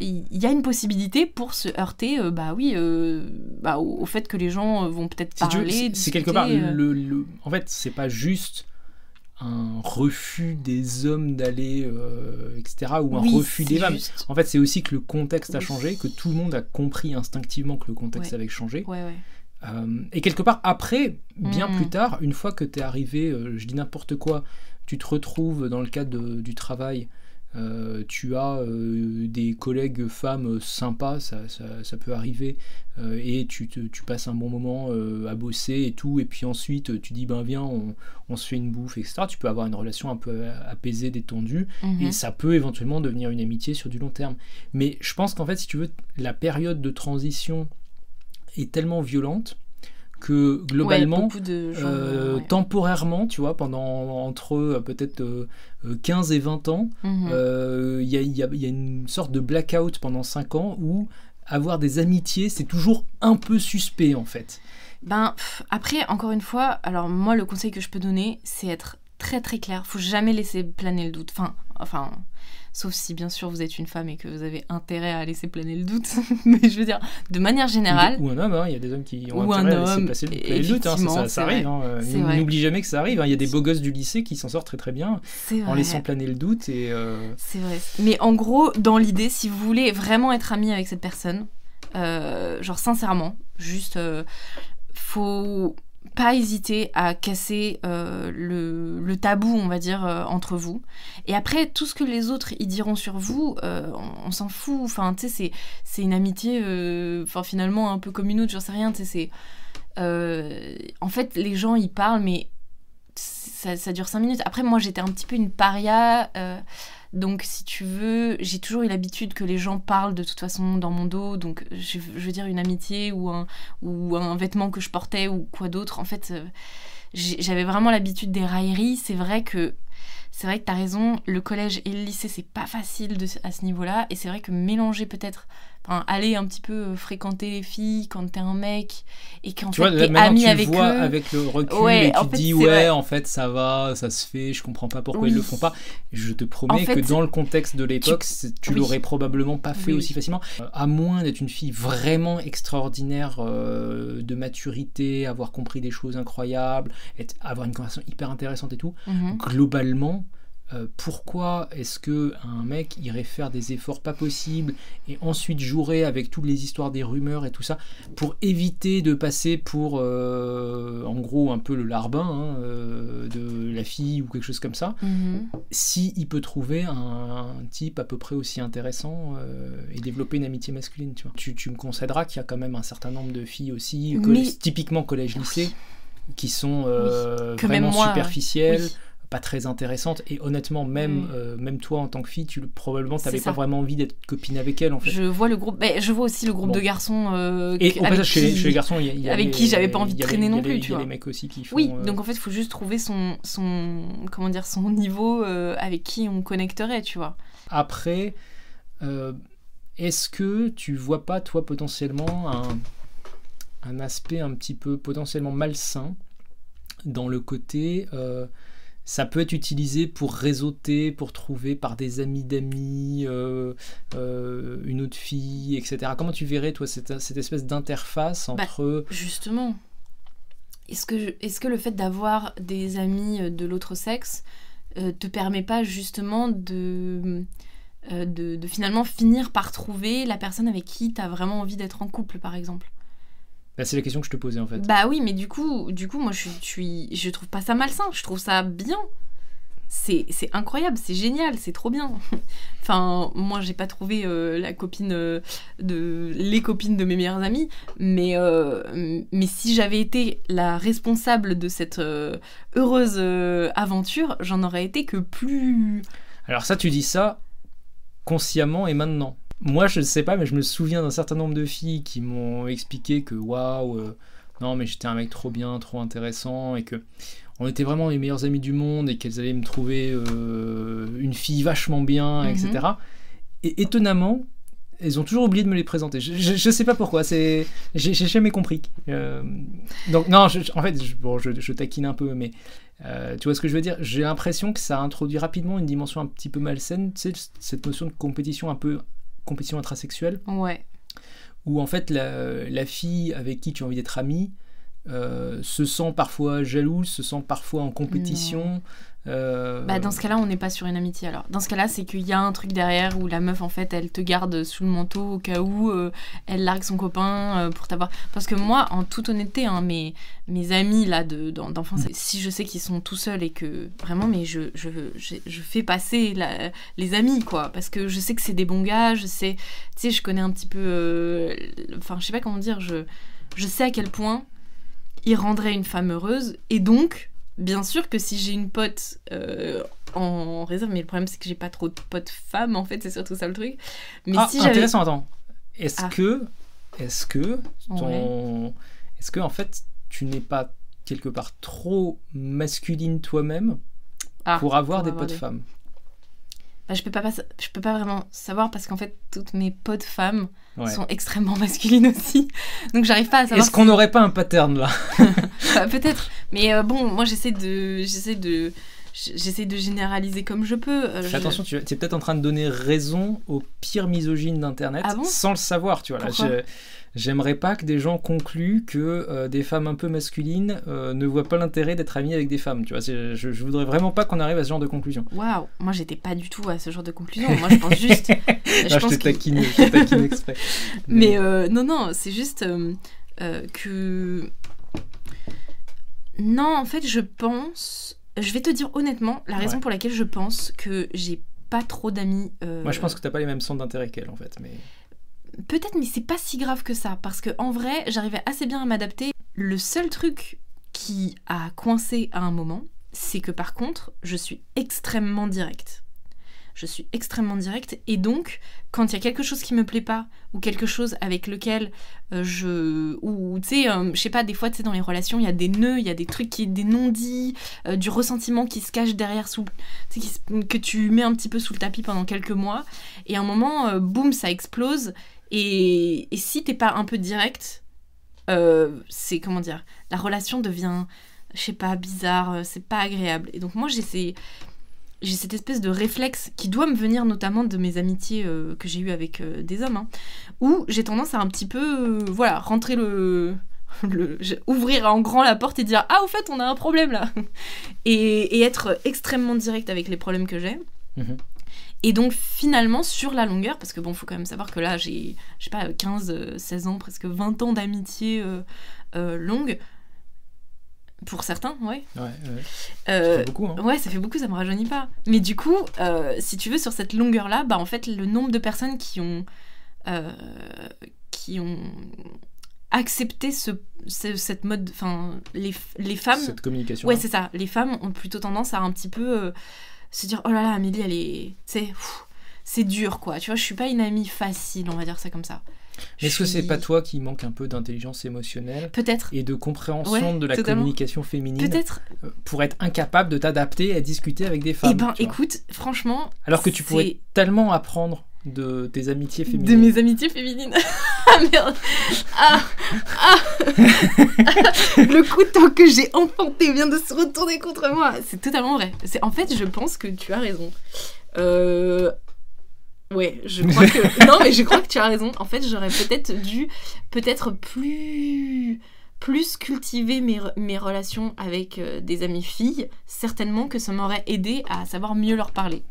il y a une possibilité pour se heurter, euh, bah oui, euh, bah, au, au fait que les gens euh, vont peut-être parler. c'est- c'est quelque part le, le- en fait c'est pas juste un refus des hommes d'aller euh, etc ou un Oui, refus des femmes juste. en fait c'est aussi que le contexte a changé que tout le monde a compris instinctivement que le contexte Ouais. avait changé Ouais, ouais. Et quelque part après bien Mm. plus tard une fois que tu es arrivé je dis n'importe quoi tu te retrouves dans le cadre de- du travail euh, tu as euh, des collègues femmes sympas, ça, ça- ça peut arriver, euh, et tu, te- tu passes un bon moment à bosser et tout, et puis ensuite tu dis ben viens, on, on se fait une bouffe, etc. Tu peux avoir une relation un peu apaisée, détendue, Mhm. et ça peut éventuellement devenir une amitié sur du long terme. Mais je pense qu'en fait, si tu veux, la période de transition est tellement violente que globalement, beaucoup de gens, euh, ouais. temporairement, tu vois, pendant entre euh, peut-être euh, euh, 15 et 20 ans, Mhm. euh, il y, a, il y a- il y a une sorte de blackout pendant 5 ans où avoir des amitiés, c'est toujours un peu suspect en fait. Ben, pff, après, encore une fois, alors moi, le conseil que je peux donner, c'est être très très clair. Faut jamais laisser planer le doute. Enfin, enfin, sauf si bien sûr vous êtes une femme et que vous avez intérêt à laisser planer le doute. Mais je veux dire, de manière générale, Ou, un homme, hein, il y a des hommes qui ont Ou un intérêt à laisser homme, passer le, doute, hein, ça, ça- arrive. hein. N'oublie jamais que ça arrive. hein, Il y a des beaux gosses du lycée qui s'en sortent très très bien en laissant planer le doute et euh, C'est vrai. Mais en gros, dans l'idée, si vous voulez vraiment être ami avec cette personne, euh, genre sincèrement, juste, euh, faut pas hésiter à casser euh, le, tabou, on va dire, euh, entre vous. Et après, tout ce que les autres y diront sur vous, euh, on, s'en fout. Enfin, tu sais, c'est, une amitié, enfin, finalement, un peu comme une autre, j'en sais rien, tu sais, c'est... en fait, les gens, ils parlent, mais ça, dure cinq minutes. Après, moi, j'étais un petit peu une paria Donc, si tu veux, j'ai toujours eu l'habitude que les gens parlent de toute façon dans mon dos. Donc, je, veux dire, une amitié ou un, ou un vêtement que je portais ou quoi d'autre. En fait, euh, j'avais vraiment l'habitude des railleries. C'est vrai que c'est vrai que tu as raison, le collège et le lycée, c'est pas facile de, à ce niveau-là. Et c'est vrai que mélanger peut-être aller un petit peu euh, fréquenter les filles quand t'es un mec et qu'en fait t'es ami tu avec vois eux. avec le recul et tu te dis ouais en fait ça va ça se fait je comprends pas pourquoi ils le font pas je te promets que dans le contexte de l'époque tu, l'aurais probablement pas fait aussi facilement euh, à moins d'être une fille vraiment extraordinaire euh, de maturité avoir compris des choses incroyables être, avoir une conversation hyper intéressante et tout mhm. globalement euh, pourquoi est-ce que un mec irait faire des efforts pas possibles et ensuite jouerait avec toutes les histoires des rumeurs et tout ça pour éviter de passer pour euh, en gros un peu le larbin hein, euh, de la fille ou quelque chose comme ça mhm. si il peut trouver un, type à peu près aussi intéressant et développer une amitié masculine tu vois. Tu, me concéderas qu'il y a quand même un certain nombre de filles aussi typiquement collège lycée qui sont vraiment superficielles pas très intéressante. Et honnêtement même mm. euh, même toi en tant que fille tu probablement t'avais pas vraiment envie d'être copine avec elle en fait. Je vois le groupe je vois aussi le groupe de garçons euh, et en fait chez, les garçons il y, a, avec qui j'avais pas envie de traîner non plus tu vois il y a les mecs aussi qui font, oui euh, donc en fait il faut juste trouver son son comment dire son niveau avec qui on connecterait tu vois. Après est-ce que tu vois pas toi potentiellement un un aspect un petit peu potentiellement malsain dans le côté ça peut être utilisé pour réseauter, pour trouver par des amis d'amis euh, euh, une autre fille, etc. Comment tu verrais, toi, cette, espèce d'interface bah, entre... justement. Est-ce que, est que le fait d'avoir des amis euh, de l'autre sexe te permet pas justement de, de, de, finalement finir par trouver la personne avec qui tu as vraiment envie d'être en couple, par exemple? Bah, c'est la question que je te posais en fait. Bah oui, mais du coup, du coup moi je, suis, je trouve pas ça malsain, je trouve ça bien. C'est incroyable, c'est génial, c'est trop bien. enfin, moi j'ai pas trouvé euh, la copine euh, de les copines de mes meilleurs amis, mais, euh, mais si j'avais été la responsable de cette heureuse aventure, j'en aurais été que plus. Alors ça, tu dis ça consciemment et maintenant moi, je ne sais pas, mais je me souviens d'un certain nombre de filles qui m'ont expliqué que waouh, euh, non, mais j'étais un mec trop bien, trop intéressant, et que on était vraiment les meilleurs amis du monde, et qu'elles allaient me trouver euh, une fille vachement bien, etc. Mhm. Et étonnamment, elles ont toujours oublié de me les présenter. Je, je, sais pas pourquoi, c'est, j'ai, jamais compris. Euh, donc non, en fait, bon, je, taquine un peu, mais tu vois ce que je veux dire? J'ai l'impression que ça introduit rapidement une dimension un petit peu malsaine, tu sais, cette notion de compétition un peu compétition intrasexuelle. Ouais. Où en fait la, fille avec qui tu as envie d'être amie euh, se sent parfois jalouse, se sent parfois en compétition, euh, bah, dans ce cas-là, on n'est pas sur une amitié alors. Dans ce cas-là, c'est qu'il y a un truc derrière où la meuf, en fait, elle te garde sous le manteau au cas où euh, elle largue son copain euh, pour t'avoir. Parce que moi, en toute honnêteté, hein, mes, mes amis là d'enfance, si je sais qu'ils sont tout seuls et que vraiment, mais je, je, je, fais passer les amis, quoi. Parce que je sais que c'est des bons gars, je sais, tu sais, je connais un petit peu. Enfin, je sais pas comment dire, je, je sais à quel point ils rendraient une femme heureuse et donc bien sûr que si j'ai une pote euh, en réserve, mais le problème c'est que j'ai pas trop de potes femmes en fait, c'est surtout ça le truc. Mais ah, si intéressant, attends. Est-ce ah. que, est-ce que ton, est-ce que en fait tu n'es pas quelque part trop masculine toi-même ah, pour avoir des potes femmes? Bah, je peux pas, je peux pas vraiment savoir parce qu'en fait toutes mes potes femmes sont extrêmement masculines aussi donc j'arrive pas à savoir est-ce qu'on n'aurait pas un pattern là? bah, peut-être mais euh, bon moi j'essaie de j'essaie de j'essaie de généraliser comme je peux euh, attention tu es peut-être en train de donner raison aux pires misogynes d'internet ah sans le savoir tu vois là J'aimerais pas que des gens concluent que euh, des femmes un peu masculines euh, ne voient pas l'intérêt d'être amies avec des femmes. Tu vois, je, je voudrais vraiment pas qu'on arrive à ce genre de conclusion. Waouh, moi j'étais pas du tout à ce genre de conclusion. Moi je pense juste. je, pense taquine, je taquine exprès. Mais, euh, non, non, c'est juste que. Non, en fait, je pense. Je vais te dire honnêtement, la raison pour laquelle je pense que j'ai pas trop d'amis. Moi je pense que t'as pas les mêmes centres d'intérêt qu'elle en fait. Mais peut-être, mais c'est pas si grave que ça, parce que en vrai, j'arrivais assez bien à m'adapter. Le seul truc qui a coincé à un moment, c'est que par contre, je suis extrêmement directe. Je suis extrêmement directe. Et donc, quand il y a quelque chose qui me plaît pas, ou quelque chose avec lequel euh, je. Ou, tu sais, euh, je sais pas, des fois, tu sais, dans les relations, il y a des nœuds, il y a des trucs, qui, des non-dits, euh, du ressentiment qui se cache derrière, sous, que tu mets un petit peu sous le tapis pendant quelques mois. Et à un moment, boum, ça explose. Et, et si t'es pas un peu direct, c'est comment dire, la relation devient, je sais pas, bizarre, c'est pas agréable. Et donc, moi, j'essaie j'ai cette espèce de réflexe qui doit me venir notamment de mes amitiés euh, que j'ai eues avec euh, des hommes, hein, où j'ai tendance à un petit peu, euh, voilà, rentrer le, le, ouvrir en grand la porte et dire ah au fait on a un problème là et, et être extrêmement direct avec les problèmes que j'ai. Mhm. Et donc finalement sur la longueur, parce que bon faut quand même savoir que là j'ai je sais pas 15, 16 ans, presque 20 ans d'amitié longue, pour certains, ouais. Ouais, euh, ça fait beaucoup. Hein. Ouais, ça fait beaucoup, ça me rajeunit pas. Mais du coup, euh, si tu veux, sur cette longueur-là, bah en fait, le nombre de personnes qui ont, euh, qui ont accepté ce, cette mode, enfin, les, les femmes. Cette communication. Ouais, c'est ça. Les femmes ont plutôt tendance à un petit peu se dire, oh là là, Amélie, elle est, c'est, c'est dur, quoi. Tu vois, je suis pas une amie facile, on va dire ça comme ça. Est-ce que c'est pas toi qui manque un peu d'intelligence émotionnelle Peut-être. Et de compréhension de la communication féminine Peut-être. Euh, pour être incapable de t'adapter à discuter avec des femmes Eh ben, écoute, franchement. Alors que tu pourrais tellement apprendre de tes amitiés féminines. De mes amitiés féminines. ah merde. Ah, ah. Le couteau que j'ai enfanté vient de se retourner contre moi. C'est totalement vrai. En fait, je pense que tu as raison. Euh, Ouais, je crois que. non, mais je crois que tu as raison. En fait, j'aurais peut-être dû, peut-être plus plus cultiver mes, mes relations avec euh, des amies filles, certainement que ça m'aurait aidé à savoir mieux leur parler.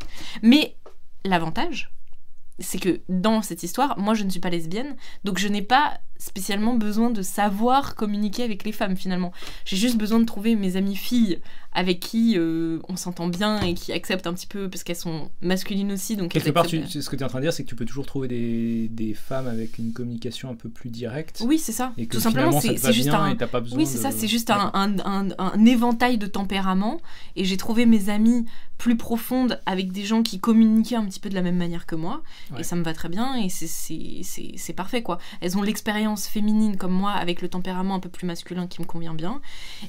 Mais l'avantage, c'est que dans cette histoire, moi je ne suis pas lesbienne, donc je n'ai pas spécialement besoin de savoir communiquer avec les femmes finalement. J'ai juste besoin de trouver mes amies filles avec qui euh, on s'entend bien et qui acceptent un petit peu parce qu'elles sont masculines aussi. Donc Quelque part, tu, ce que tu es en train de dire, c'est que tu peux toujours trouver des, des, femmes avec une communication un peu plus directe. Oui, c'est ça. Et que Tout simplement, c'est juste un. Pas besoin oui, c'est ça. C'est juste un, un, un, éventail de tempéraments. Et j'ai trouvé mes amies plus profondes avec des gens qui communiquaient un petit peu de la même manière que moi. Et ça me va très bien. Et c'est parfait, quoi. Elles ont l'expérience féminine comme moi avec le tempérament un peu plus masculin qui me convient bien.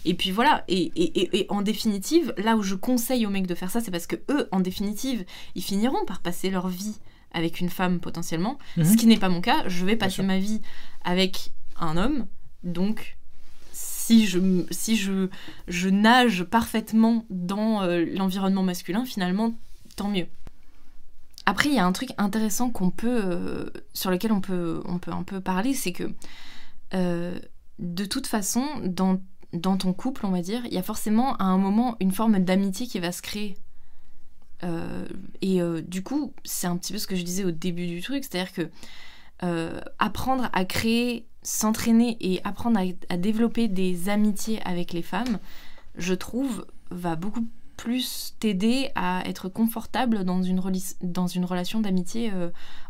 Et puis voilà. Et, et, et en définitive, là où je conseille aux mecs de faire ça, c'est parce que eux, en définitive, ils finiront par passer leur vie avec une femme potentiellement. Mhm. Ce qui n'est pas mon cas. Je vais passer ma vie avec un homme. Donc, si je, si je, je nage parfaitement dans euh, l'environnement masculin, finalement, tant mieux. Après, il y a un truc intéressant qu'on peut, euh, sur lequel on peut, un peu parler, c'est que euh, de toute façon, dans ton couple, on va dire, il y a forcément à un moment une forme d'amitié qui va se créer. Euh, et du coup, c'est un petit peu ce que je disais au début du truc, c'est-à-dire que apprendre à créer, s'entraîner et apprendre à, développer des amitiés avec les femmes, je trouve, va beaucoup plus t'aider à être confortable dans une, dans une relation d'amitié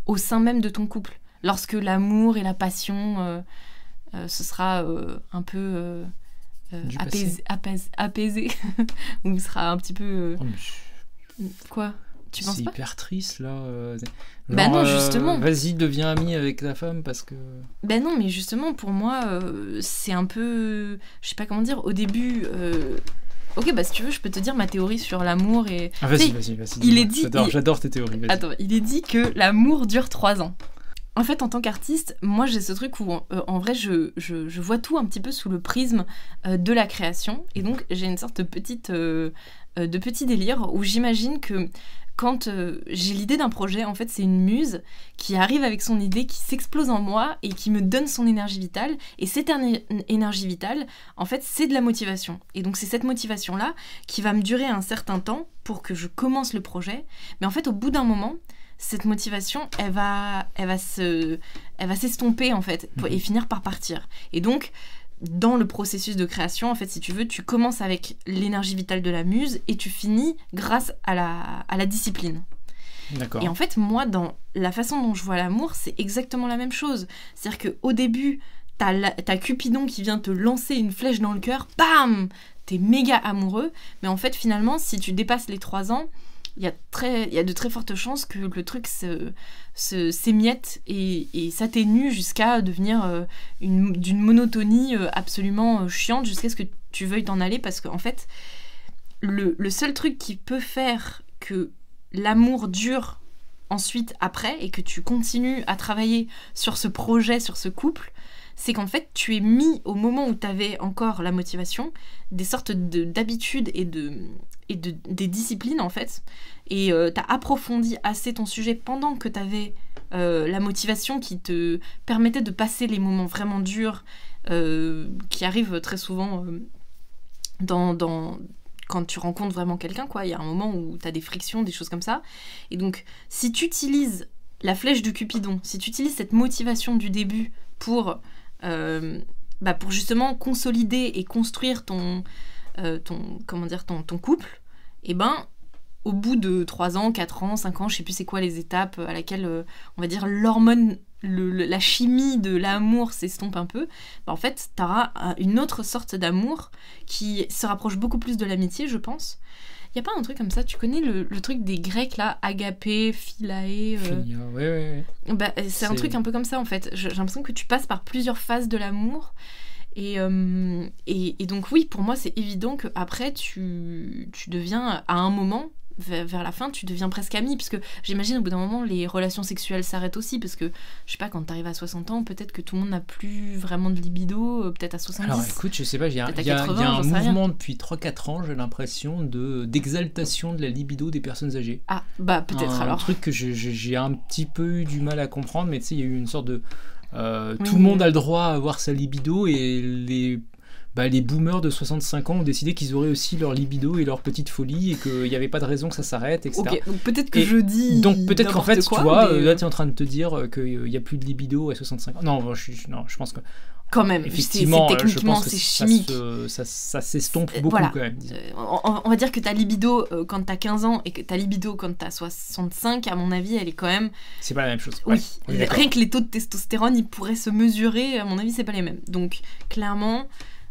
au sein même de ton couple. Lorsque l'amour et la passion, ce sera un peu euh, apaisé, ou sera un petit peu. Euh, oh, quoi? Tu penses C'est hyper triste là. Euh, bah non, justement. Vas-y, deviens ami avec ta femme parce que. Ben non, mais justement, pour moi, c'est un peu. Je sais pas comment dire. Au début. Ok, bah si tu veux, je peux te dire ma théorie sur l'amour et. Ah, vas-y, vas-y, vas-y. Il est dit. J'adore tes théories. Attends, il est dit que l'amour dure trois ans. En fait, en tant qu'artiste, moi j'ai ce truc où en euh, vrai je, je, vois tout un petit peu sous le prisme euh, de la création. Et donc j'ai une sorte de, petite, euh, de petit délire où j'imagine que quand j'ai l'idée d'un projet, en fait c'est une muse qui arrive avec son idée, qui s'explose en moi et qui me donne son énergie vitale. Et cette énergie vitale, en fait c'est de la motivation. Et donc c'est cette motivation-là qui va me durer un certain temps pour que je commence le projet. Mais en fait au bout d'un moment, cette motivation, elle va, elle va se, elle va s'estomper en fait et mhm. finir par partir. Et donc, dans le processus de création, en fait, si tu veux, tu commences avec l'énergie vitale de la muse et tu finis grâce à la, à la discipline. Et en fait, moi, dans la façon dont je vois l'amour, c'est exactement la même chose. C'est-à-dire qu'au début, t'as, as Cupidon qui vient te lancer une flèche dans le cœur, bam T'es méga amoureux, mais en fait, finalement, si tu dépasses les trois ans, il y, a très, y a de très fortes chances que le truc se, s'émiette et, s'atténue jusqu'à devenir euh, une, d'une monotonie euh, absolument euh, chiante jusqu'à ce que tu veuilles t'en aller parce qu'en en fait, le, le seul truc qui peut faire que l'amour dure ensuite après et que tu continues à travailler sur ce projet, sur ce couple, c'est qu'en fait tu es mis au moment où tu avais encore la motivation des sortes de, d'habitudes et de et de, des disciplines en fait et euh, tu as approfondi assez ton sujet pendant que tu avais euh, la motivation qui te permettait de passer les moments vraiment durs euh, qui arrivent très souvent euh, dans, quand tu rencontres vraiment quelqu'un, quoi. Il y a un moment où tu as des frictions, des choses comme ça. Et donc, si tu utilises la flèche de Cupidon, si tu utilises cette motivation du début pour, euh, bah, pour justement consolider et construire ton, euh, ton, comment dire, ton, ton couple, et ben, au bout de 3 ans, 4 ans, 5 ans, je sais plus c'est quoi les étapes à laquelle, euh, on va dire, l'hormone, la chimie de l'amour s'estompe un peu, bah, en fait, tu auras une autre sorte d'amour qui se rapproche beaucoup plus de l'amitié, je pense. Il y a pas un truc comme ça, tu connais le, le truc des Grecs là, agapé, philae euh, Filia, ouais, ouais, ouais. bah, C'est un truc un peu comme ça en fait. J'ai l'impression que tu passes par plusieurs phases de l'amour. Et, euh, et, et donc oui, pour moi c'est évident que après tu, tu deviens à un moment vers, vers la fin tu deviens presque ami puisque j'imagine au bout d'un moment les relations sexuelles s'arrêtent aussi parce que je sais pas quand t'arrives à 60 ans peut-être que tout le monde n'a plus vraiment de libido euh, peut-être à 70 Alors écoute, je sais pas, il y a, y a- y a 80, un mouvement depuis 3-4 ans, j'ai l'impression, de d'exaltation de la libido des personnes âgées. ah bah peut-être un alors truc que j'ai un petit peu eu du mal à comprendre, mais tu sais, il y a eu une sorte de. Euh, Oui. Tout le monde a le droit à avoir sa libido et les. Bah, les boomers de 65 ans ont décidé qu'ils auraient aussi leur libido et leur petite folie et qu'il n'y avait pas de raison que ça s'arrête, etc. donc peut-être que Et je dis Donc peut-être qu'en fait, quoi, tu vois, mais, euh, là tu es en train de te dire euh, qu'il n'y a plus de libido à 65 ans. Non, je, je- non, je pense que quand même effectivement, euh, techniquement c'est ça chimique se- ça, ça s'estompe Euh, beaucoup voilà. quand même. Euh, on, on va dire que ta libido euh, quand t'as 15 ans et que ta libido quand t'as 65, à mon avis, elle est quand même. C'est pas la même chose. Ouais, Oui, rien que les taux de testostérone, ils pourraient se mesurer, à mon avis, c'est pas les mêmes. Donc, clairement,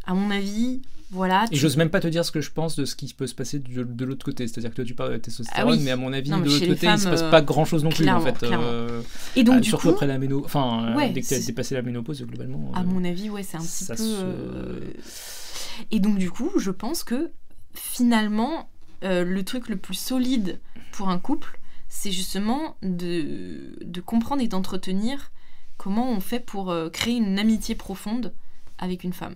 à mon avis, voilà. Et j'ose même pas te dire ce que je pense de ce qui peut se passer de, de l'autre côté. C'est-à-dire que toi tu parles de la testostérone, Ah oui. mais à mon avis, Non, de l'autre côté, il se femmes, passe euh, pas grand-chose non plus en fait. Euh, Et donc, ah, du surtout coup, après la ménopause. Enfin, euh, Ouais, dès que tu as dépassé la ménopause, globalement. à euh, mon avis, ouais, c'est un petit peu. se- Et donc, du coup, je pense que finalement, euh, le truc le plus solide pour un couple, c'est justement de, de comprendre et d'entretenir comment on fait pour créer une amitié profonde avec une femme.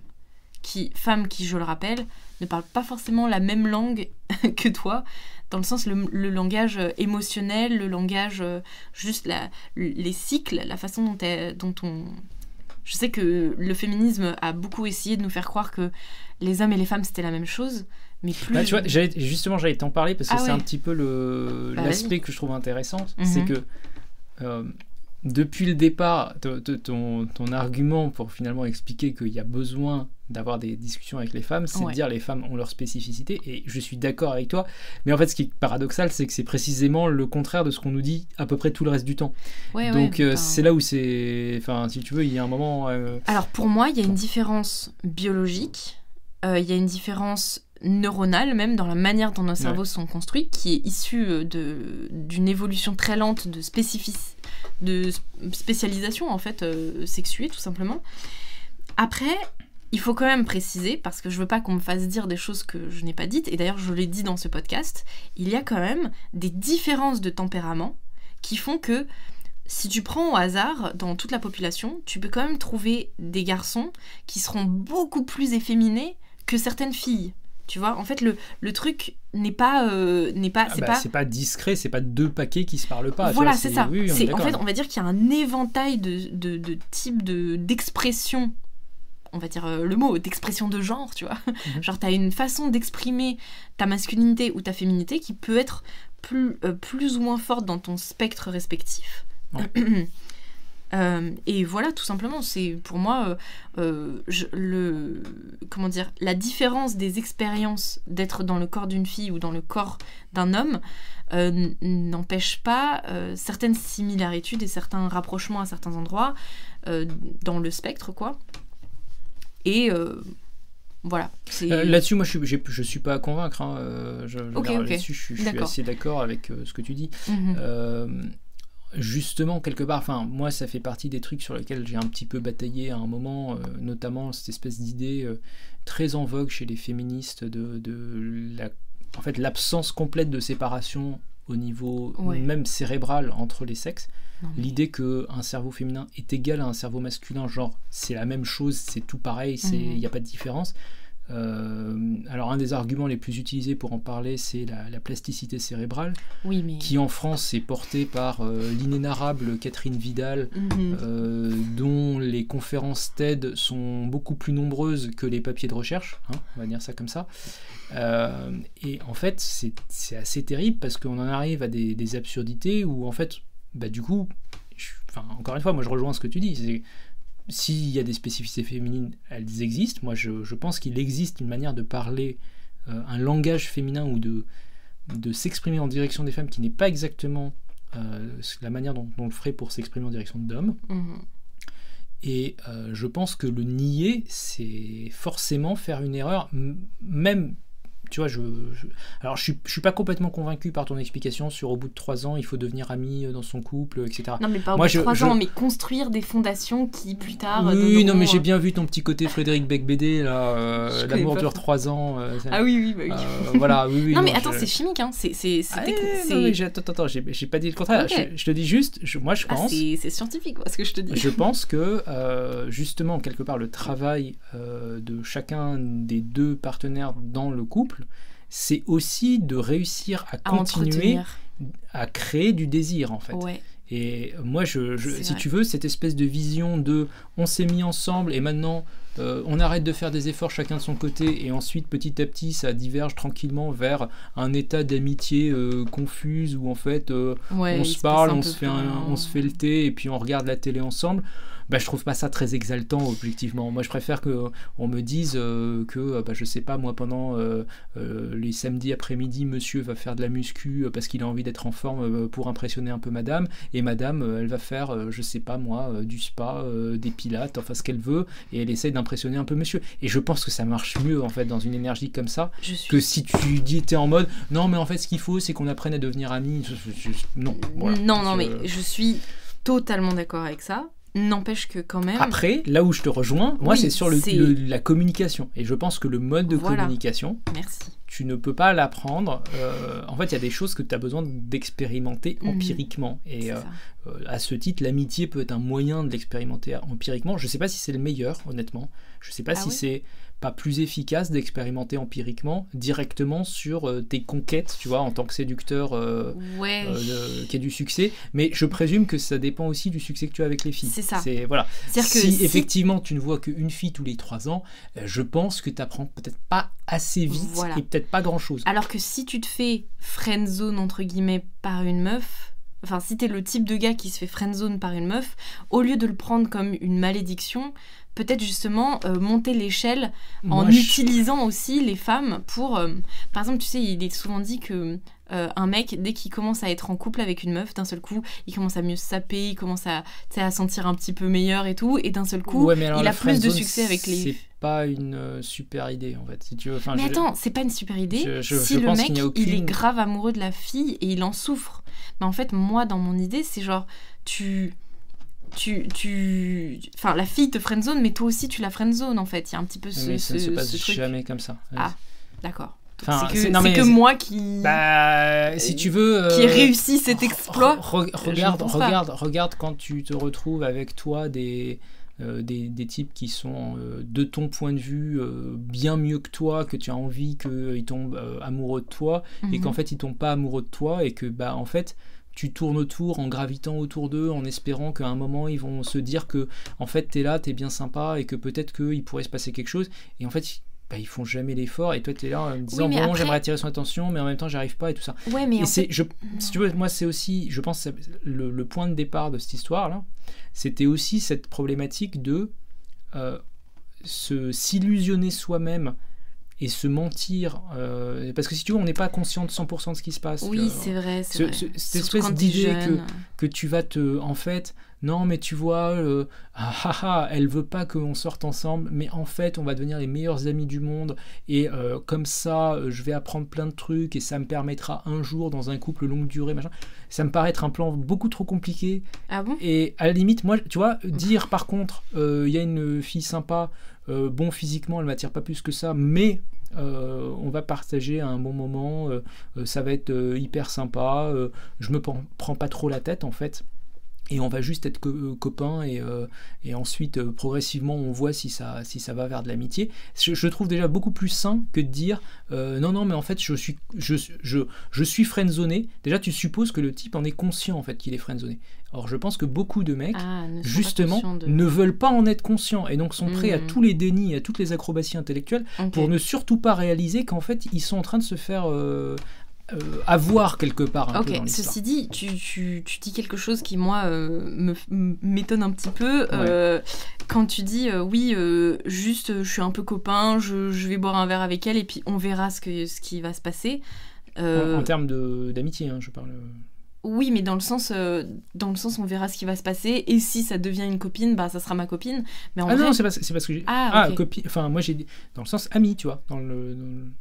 Qui, femme qui, je le rappelle, ne parle pas forcément la même langue que toi, dans le sens le, le langage euh, émotionnel, le langage euh, juste la, les cycles, la façon dont, dont on... Je sais que le féminisme a beaucoup essayé de nous faire croire que les hommes et les femmes c'était la même chose, mais plus... Bah, tu vois, j'allais- justement, j'allais t'en parler parce que Ah c'est ouais. un petit peu Bah, l'aspect que je trouve intéressant. Mhm. C'est que euh, depuis le départ, ton, ton argument pour finalement expliquer qu'il y a besoin d'avoir des discussions avec les femmes, c'est Ouais. de dire les femmes ont leur spécificité. Et je suis d'accord avec toi. Mais en fait, ce qui est paradoxal, c'est que c'est précisément le contraire de ce qu'on nous dit à peu près tout le reste du temps. Ouais, ouais, Donc euh, c'est là où c'est. Enfin, si tu veux, il y a un moment. euh, Alors pour moi, il y a une différence biologique, euh, il y a une différence neuronale même dans la manière dont nos cerveaux sont construits, qui est issue d'une évolution très lente de, spécifici- de spécialisation en fait euh, sexuée tout simplement. Après, il faut quand même préciser, parce que je veux pas qu'on me fasse dire des choses que je n'ai pas dites, et d'ailleurs je l'ai dit dans ce podcast, il y a quand même des différences de tempérament qui font que si tu prends au hasard dans toute la population, tu peux quand même trouver des garçons qui seront beaucoup plus efféminés que certaines filles. Tu vois, en fait, le, le truc n'est pas, euh, n'est pas, ah c'est bah, pas. c'est pas discret, c'est pas deux paquets qui se parlent pas. voilà, vois, c'est ça. oui, c'est, en fait, on va dire qu'il y a un éventail de, de, de types de, d'expressions. On va dire euh, le mot, d'expression de genre, tu vois. Mhm. Genre, t'as une façon d'exprimer ta masculinité ou ta féminité qui peut être plus, euh, plus ou moins forte dans ton spectre respectif. Euh, et voilà, tout simplement, c'est pour moi euh, euh, je- le comment dire la différence des expériences d'être dans le corps d'une fille ou dans le corps d'un homme euh, n'empêche pas certaines similarités et certains rapprochements à certains endroits dans le spectre, quoi. Et, voilà. Euh, là-dessus, moi, je suis, je suis pas à convaincre. Hein. Je, je, suis assez d'accord avec ce que tu dis. Mhm. Justement, quelque part, enfin, moi, ça fait partie des trucs sur lesquels j'ai un petit peu bataillé à un moment, notamment cette espèce d'idée très en vogue chez les féministes de, de la, en fait, l'absence complète de séparation au niveau même cérébral entre les sexes. L'idée qu'un cerveau féminin est égal à un cerveau masculin, genre c'est la même chose, c'est tout pareil, il n'y mhm. a pas de différence. Euh, alors un des arguments les plus utilisés pour en parler, c'est la, plasticité cérébrale, qui en France est portée par euh, l'inénarrable Catherine Vidal, mhm. euh, dont les conférences TED sont beaucoup plus nombreuses que les papiers de recherche, hein, on va dire ça comme ça. et en fait, c'est assez terrible parce qu'on en arrive à des, absurdités où en fait, bah, du coup, enfin, encore une fois, moi je rejoins ce que tu dis, s'il y a des spécificités féminines, elles existent. Moi, je, pense qu'il existe une manière de parler euh, un langage féminin ou de, de s'exprimer en direction des femmes qui n'est pas exactement euh, la manière dont, on le ferait pour s'exprimer en direction d'hommes. Mhm. Et euh, je pense que le nier, c'est forcément faire une erreur, même tu vois, je, alors je suis, je suis pas complètement convaincu par ton explication sur au bout de trois ans, il faut devenir ami euh, dans son couple, etc. Non, mais pas au bout de trois ans, mais construire des fondations qui plus tard. Oui, non, mais j'ai euh, bien vu ton petit côté Frédéric Becbédé, là, euh, l'amour dure trois ans. ah oui, oui, bah oui. voilà, oui, oui. Non, mais attends, c'est chimique, hein. C'est, c'est, ah, attends, attends, j'ai, pas dit le contraire. Je, te dis juste, moi je ah, pense. c'est, scientifique, ce que je te dis. Je pense que justement, quelque part, le travail de chacun des deux partenaires dans le couple c'est aussi de réussir à, continuer à créer du désir en fait. Et moi, je, si tu veux, cette espèce de vision de on s'est mis ensemble et maintenant euh, on arrête de faire des efforts chacun de son côté et ensuite petit à petit ça diverge tranquillement vers un état d'amitié euh, confuse où en fait euh, on se parle, on se, fait on se fait le thé et puis on regarde la télé ensemble bah, je trouve pas ça très exaltant objectivement. Moi, je préfère que on me dise euh, que, bah, je sais pas, moi, pendant euh, euh, les samedis après-midi, monsieur va faire de la muscu parce qu'il a envie d'être en forme pour impressionner un peu madame, et madame, elle va faire, je sais pas, moi, du spa, des pilates, enfin ce qu'elle veut, et elle essaye d'impressionner un peu monsieur. Et je pense que ça marche mieux, en fait, dans une énergie comme ça, que si tu dis, t'es en mode, non, mais en fait, ce qu'il faut, c'est qu'on apprenne à devenir amis. Non, non, non, mais je suis totalement d'accord avec ça. N'empêche que quand même. Après, là où je te rejoins, moi, c'est sur le, la communication. Et je pense que le mode de communication, Merci. tu ne peux pas l'apprendre. Euh, en fait, il y a des choses que tu as besoin d'expérimenter mhm. empiriquement. Et euh, euh, à ce titre, l'amitié peut être un moyen de l'expérimenter empiriquement. Je ne sais pas si c'est le meilleur, honnêtement. Je ne sais pas ah si c'est pas plus efficace d'expérimenter empiriquement directement sur euh, tes conquêtes, tu vois, en tant que séducteur euh, euh, qui a du succès. Mais je présume que ça dépend aussi du succès que tu as avec les filles. C'est ça. C'est voilà. Si, si, effectivement tu ne vois qu'une fille tous les trois ans, je pense que tu apprends peut-être pas assez vite et peut-être pas grand chose. Alors que si tu te fais friendzone entre guillemets par une meuf, enfin si t'es le type de gars qui se fait friendzone par une meuf, au lieu de le prendre comme une malédiction, peut-être justement euh, monter l'échelle en utilisant aussi les femmes pour... Euh, par exemple, tu sais, il est souvent dit que euh, un mec, dès qu'il commence à être en couple avec une meuf, d'un seul coup, il commence à mieux se saper, il commence à, à sentir un petit peu meilleur et tout, et d'un seul coup, il a plus de succès avec les... C'est pas une super idée, en fait, si tu veux. mais attends, c'est pas une super idée si le mec, il est grave amoureux de la fille et il en souffre. Mais en fait, moi, dans mon idée, c'est genre, tu tu, tu, enfin, la fille te friendzone, mais toi aussi tu la friendzone en fait. Il y a un petit peu ce, mais ça ne se passe jamais comme ça. Ah, d'accord. Enfin, c'est que, que moi qui. Bah, si tu veux. Qui ai réussi cet exploit. regarde, regarde, regarde quand tu te retrouves avec toi des. Euh, des, des, types qui sont euh, de ton point de vue euh, bien mieux que toi, que tu as envie qu'ils tombent amoureux de toi, et mhm. qu'en fait ils tombent pas amoureux de toi, et que bah en fait tu tournes autour en gravitant autour d'eux, en espérant qu'à un moment ils vont se dire que en fait t'es là, t'es bien sympa et que peut-être qu'il pourrait se passer quelque chose. Et en fait, bah, ils font jamais l'effort et toi tu es là en disant bon j'aimerais attirer son attention mais en même temps j'arrive pas et tout ça ouais, mais et c'est je si tu veux moi c'est aussi je pense le, le, point de départ de cette histoire là c'était aussi cette problématique de euh, se s'illusionner soi-même et se mentir. Euh, parce que si tu veux, on n'est pas conscient de 100% de ce qui se passe. Oui, c'est vrai. cette espèce d'idée que, que tu vas te. En fait, non mais tu vois, euh, ah, ah, ah, elle veut pas qu'on sorte ensemble, mais en fait on va devenir les meilleurs amis du monde et euh, comme ça euh, je vais apprendre plein de trucs et ça me permettra un jour dans un couple longue durée, machin. Ça me paraît être un plan beaucoup trop compliqué. Ah bon? Et à la limite, moi, tu vois, dire par contre, il y a une fille sympa, bon physiquement elle m'attire pas plus que ça, mais euh, on va partager un bon moment, euh, euh, ça va être hyper sympa, je me prends pas trop la tête en fait et on va juste être copains et, et ensuite progressivement on voit si ça, si ça va vers de l'amitié. Je, trouve déjà beaucoup plus sain que de dire non non mais en fait je suis je, je, je suis. Déjà tu supposes que le type en est conscient en fait qu'il est friendzoné. Or, je pense que beaucoup de mecs, Ah, justement, de- ne veulent pas en être conscients et donc sont prêts à Mhm. tous les dénis, à toutes les acrobaties intellectuelles pour ne surtout pas réaliser qu'en fait, ils sont en train de se faire euh, euh, avoir quelque part un peu dans Ok, ceci dit, tu, tu- tu dis quelque chose qui, moi, euh, m'étonne un petit peu. euh, quand tu dis, euh, oui, juste, je suis un peu copain, je, je vais boire un verre avec elle et puis on verra ce, que, ce qui va se passer. En, en termes d'amitié, hein, je parle. Oui, mais dans le sens, euh, dans le sens, on verra ce qui va se passer. Et si ça devient une copine, bah ça sera ma copine. Mais en Ah vrai, non, c'est pas, c'est pas ce que j'ai. Ah, ok. copie. Enfin, moi j'ai dit dans le sens ami, tu vois, dans le. dans le-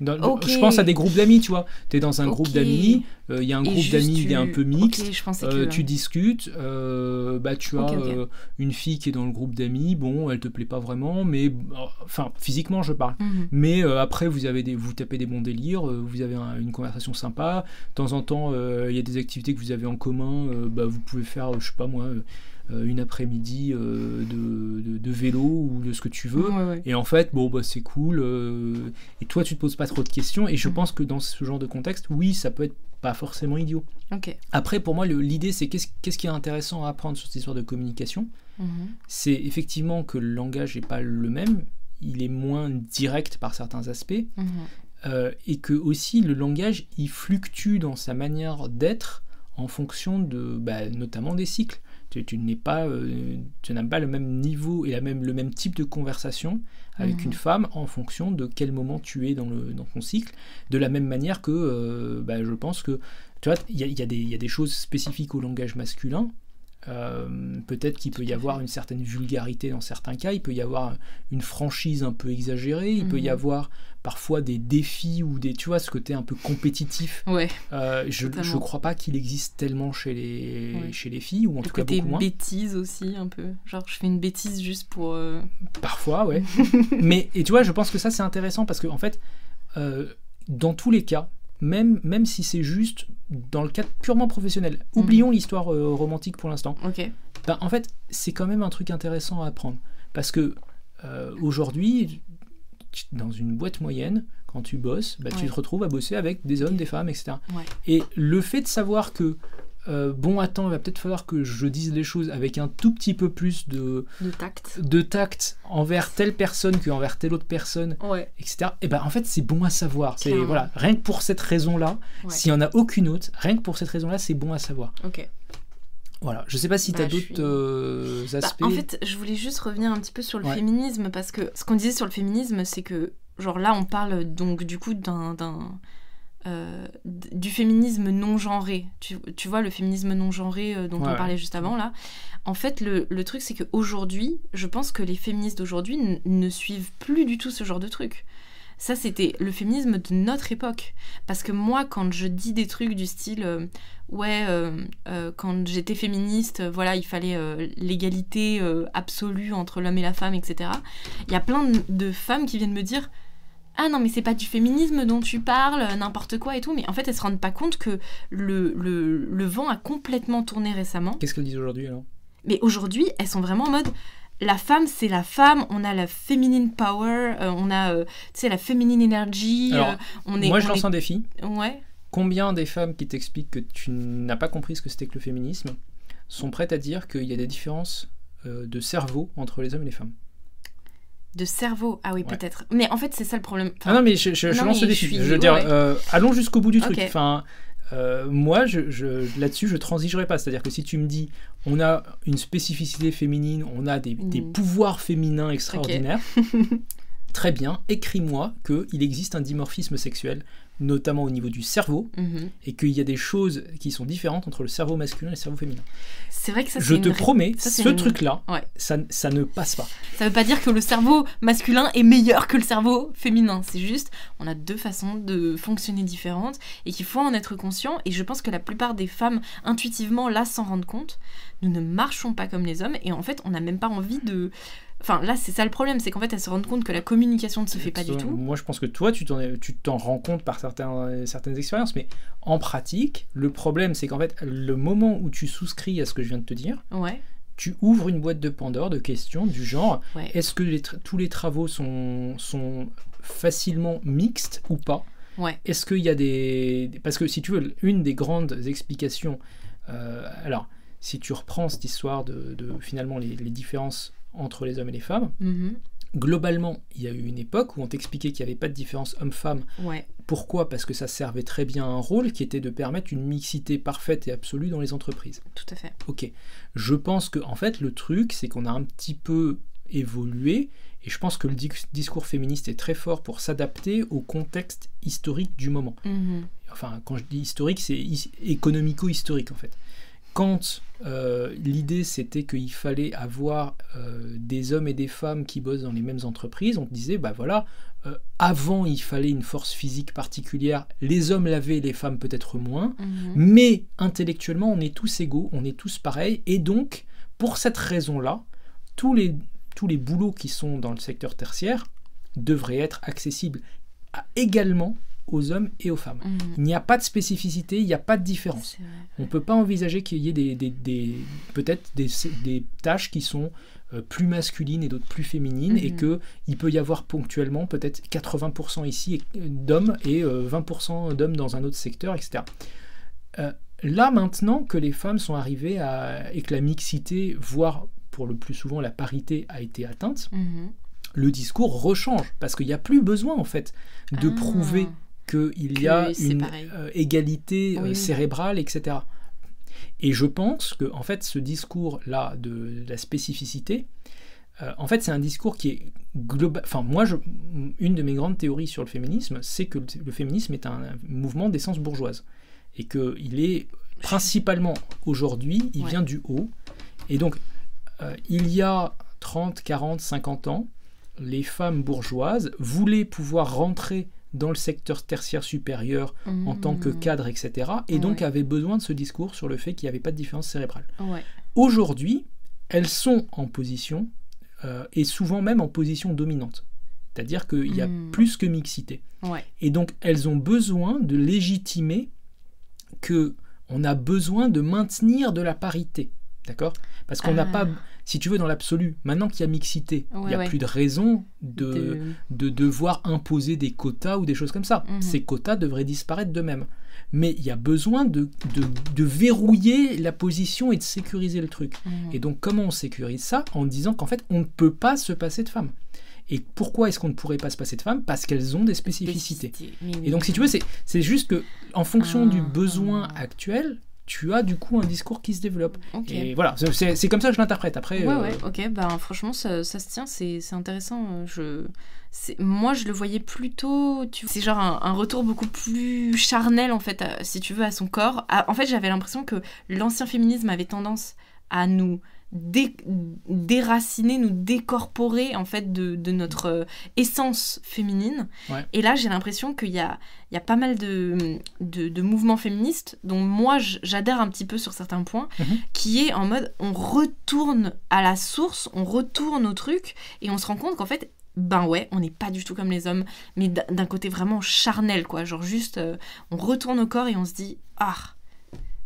dans. Je pense à des groupes d'amis, tu vois. Tu es dans un groupe d'amis, euh, il y a un et groupe d'amis, tu- un peu mixte. Je Euh, tu discutes, euh, bah tu as une fille qui est dans le groupe d'amis, bon, elle te plaît pas vraiment, mais enfin physiquement je parle. Mhm. Mais après vous avez des, vous tapez des bons délires, vous avez un- une conversation sympa. De temps en temps, il y a des activités que vous avez en commun. bah, vous pouvez faire, je sais pas moi, une après-midi euh, de, de- de vélo ou de ce que tu veux. Ouais, ouais. Et en fait, bon, bah, c'est cool. euh, et toi, tu te poses pas trop de questions. Et je Mhm. pense que dans ce genre de contexte, oui, ça peut être pas forcément idiot. Après, pour moi, l'idée, c'est qu'est-ce qu'est-ce qui est intéressant à apprendre sur cette histoire de communication Mhm. C'est effectivement que le langage n'est pas le même, il est moins direct par certains aspects, Mhm. euh, et que aussi le langage, il fluctue dans sa manière d'être en fonction de, bah, notamment des cycles. Tu, tu n'es pas, euh, tu n'as pas le même niveau et la même, le même type de conversation avec Mhm. une femme en fonction de quel moment tu es dans, le, dans ton cycle. De la même manière que, euh, bah, je pense que, tu vois, il y y a des choses spécifiques au langage masculin. Euh, Peut-être qu'il peut y avoir une certaine vulgarité dans certains cas, il peut y avoir une franchise un peu exagérée, il peut y Mhm. avoir parfois des défis ou des, tu vois, ce côté un peu compétitif. Ouais. Euh, je ne crois pas qu'il existe tellement chez les, Ouais. chez les filles, ou en Le tout cas beaucoup moins. bêtise aussi, un peu. Genre, je fais une bêtise juste pour. euh, Parfois, ouais. Mais, et tu vois, je pense que ça, c'est intéressant parce que, en fait, dans tous les cas, même, même si c'est juste dans le cadre purement professionnel, Mhm. oublions l'histoire euh, romantique pour l'instant, ben, en fait, c'est quand même un truc intéressant à apprendre. Parce que euh, aujourd'hui, dans une boîte moyenne, quand tu bosses, ben, tu te retrouves à bosser avec des hommes, des femmes, etc. Ouais. Et le fait de savoir que, euh, bon, attends, il va peut-être falloir que je dise les choses avec un tout petit peu plus de, De tact. de tact envers telle personne qu'envers telle autre personne, Ouais. etc. Et ben en fait c'est bon à savoir. C'est voilà, rien que pour cette raison-là, Ouais. s'il y en a aucune autre, rien que pour cette raison-là, c'est bon à savoir. Ok. Voilà. Je sais pas si Bah, tu as je d'autres suis- euh, Bah, aspects. en fait, je voulais juste revenir un petit peu sur le Ouais. féminisme parce que ce qu'on disait sur le féminisme, c'est que, genre là, on parle donc du coup d'un. Euh, du féminisme non genré. Tu, tu vois, le féminisme non genré euh, dont Ouais, on parlait juste avant là. En fait, le, le truc, c'est qu'aujourd'hui, je pense que les féministes d'aujourd'hui ne suivent plus du tout ce genre de truc. Ça, c'était le féminisme de notre époque. Parce que moi, quand je dis des trucs du style, euh, ouais, euh, euh, quand j'étais féministe, voilà, il fallait l'égalité absolue entre l'homme et la femme, etc. Il y a plein de- de femmes qui viennent me dire, ah non, mais c'est pas du féminisme dont tu parles, n'importe quoi et tout. Mais en fait, elles se rendent pas compte que le, le, le vent a complètement tourné récemment. Qu'est-ce qu'elles disent aujourd'hui alors? Mais aujourd'hui, elles sont vraiment en mode la femme, c'est la femme, on a la feminine power, euh, on a euh, tu sais la feminine energy, Alors, euh, on est Moi je lance est- un défi. ouais. Combien des femmes qui t'expliquent que tu n'as pas compris ce que c'était que le féminisme sont prêtes à dire qu'il y a des différences de cerveau entre les hommes et les femmes? De cerveau, ah oui, Ouais. peut-être. Mais en fait, c'est ça le problème. Enfin, Ah non mais je, je- je non, lance le défi. je veux dire, ouais. euh, allons jusqu'au bout du truc. Enfin, euh, moi, je, je- là-dessus, je transigerai pas. C'est-à-dire que si tu me dis, on a une spécificité féminine, on a des, des Mm. pouvoirs féminins extraordinaires, très bien, écris-moi qu'il existe un dimorphisme sexuel. Notamment au niveau du cerveau, Mhm. et qu'il y a des choses qui sont différentes entre le cerveau masculin et le cerveau féminin. C'est vrai que ça, Je te une promets, ça, ce une- truc-là, Ouais. ça, ça ne passe pas. Ça veut pas dire que le cerveau masculin est meilleur que le cerveau féminin. C'est juste, on a deux façons de fonctionner différentes et qu'il faut en être conscient. Et je pense que la plupart des femmes, intuitivement, là, s'en rendent compte. Nous ne marchons pas comme les hommes et en fait, on n'a même pas envie de. Enfin, là, c'est ça le problème, c'est qu'en fait, elles se rendent compte que la communication ne se fait pas du tout. Moi, je pense que toi, tu t'en, rends compte par certains, certaines expériences, mais en pratique, le problème, c'est qu'en fait, le moment où tu souscris à ce que je viens de te dire, Ouais, tu ouvres une boîte de Pandore de questions du genre ouais. est-ce que les tous les travaux sont, sont facilement mixtes ou pas? Ouais. Est-ce qu'il y a des... Parce que si tu veux, une des grandes explications... euh, alors, si tu reprends cette histoire de, de, finalement les, les différences entre les hommes et les femmes, Mhm. globalement, il y a eu une époque où on t'expliquait qu'il n'y avait pas de différence homme-femme. Ouais. Pourquoi? Parce que ça servait très bien à un rôle qui était de permettre une mixité parfaite et absolue dans les entreprises. Tout à fait. Ok. Je pense que en fait le truc c'est qu'on a un petit peu évolué et je pense que le di- discours féministe est très fort pour s'adapter au contexte historique du moment. Mhm. Enfin quand je dis historique c'est his- économico-historique en fait. Quand euh, l'idée c'était qu'il fallait avoir euh, des hommes et des femmes qui bossent dans les mêmes entreprises, on disait bah voilà, euh, avant il fallait une force physique particulière, les hommes l'avaient, les femmes peut-être moins, Mhm. mais intellectuellement, on est tous égaux, on est tous pareils, et donc, pour cette raison-là, tous les, tous les boulots qui sont dans le secteur tertiaire devraient être accessibles à- également aux hommes et aux femmes. Mhm. Il n'y a pas de spécificité, il n'y a pas de différence. On ne peut pas envisager qu'il y ait des, des- des- peut-être des, des tâches qui sont euh, plus masculines et d'autres plus féminines, et Mhm. qu'il peut y avoir ponctuellement peut-être 80% ici et- d'hommes et euh, 20% d'hommes dans un autre secteur, etc. Euh, là maintenant que les femmes sont arrivées à, et que la mixité, voire pour le plus souvent la parité a été atteinte, Mhm. le discours rechange, parce qu'il n'y a plus besoin en fait de Ah. prouver qu'il y a une euh, égalité euh, Oui, oui. cérébrale, etc. Et je pense que en fait, ce discours-là de, la spécificité, euh, en fait, c'est un discours qui est global. Enfin, moi, je, une de mes grandes théories sur le féminisme, c'est que le, le féminisme est un, mouvement d'essence bourgeoise et qu'il est principalement aujourd'hui, il Ouais. vient du haut. Et donc, euh, il y a 30, 40, 50 ans, les femmes bourgeoises voulaient pouvoir rentrer dans le secteur tertiaire supérieur en tant que Mhm. cadre, etc. Et donc Ouais. avaient besoin de ce discours sur le fait qu'il n'y avait pas de différence cérébrale. Ouais. Aujourd'hui, elles sont en position, euh, et souvent même en position dominante. C'est-à-dire qu'il y a Mhm. plus que mixité. Ouais. Et donc elles ont besoin de légitimer que on a besoin de maintenir de la parité. D'accord? Parce qu'on n'a Ah. pas, si tu veux, dans l'absolu, maintenant qu'il y a mixité, il Ouais, n'y a ouais. plus de raison de, De- de devoir imposer des quotas ou des choses comme ça. Mhm. Ces quotas devraient disparaître d'eux-mêmes. Mais il y a besoin de, de, de verrouiller la position et de sécuriser le truc. Mhm. Et donc comment on sécurise ça En disant qu'en fait, on ne peut pas se passer de femmes? Et pourquoi est-ce qu'on ne pourrait pas se passer de femmes? Parce qu'elles ont des spécificités. Spécificité. Et donc, si tu veux, c'est, juste que, en fonction du Ah. besoin actuel, tu as du coup un discours qui se développe. Et voilà, c'est- comme ça que je l'interprète. Après, Ouais, euh, ouais, ok, ben franchement, ça, ça se tient, c'est intéressant. euh, Je... Moi, je le voyais plutôt. Tu... C'est genre un, un retour beaucoup plus charnel, en fait, à- si tu veux, à son corps. À- En fait, j'avais l'impression que l'ancien féminisme avait tendance à nous dé- déraciner, nous décorporer, en fait, de, de notre euh, essence féminine. Ouais. Et là, j'ai l'impression qu'il y a, il y a pas mal de, de, de mouvements féministes dont moi, j'adhère un petit peu sur certains points Mhm. qui est en mode on retourne à la source, on retourne au truc et on se rend compte qu'en fait, ben ouais, on n'est pas du tout comme les hommes, mais d'un côté vraiment charnel, quoi. Genre juste, euh, on retourne au corps et on se dit ah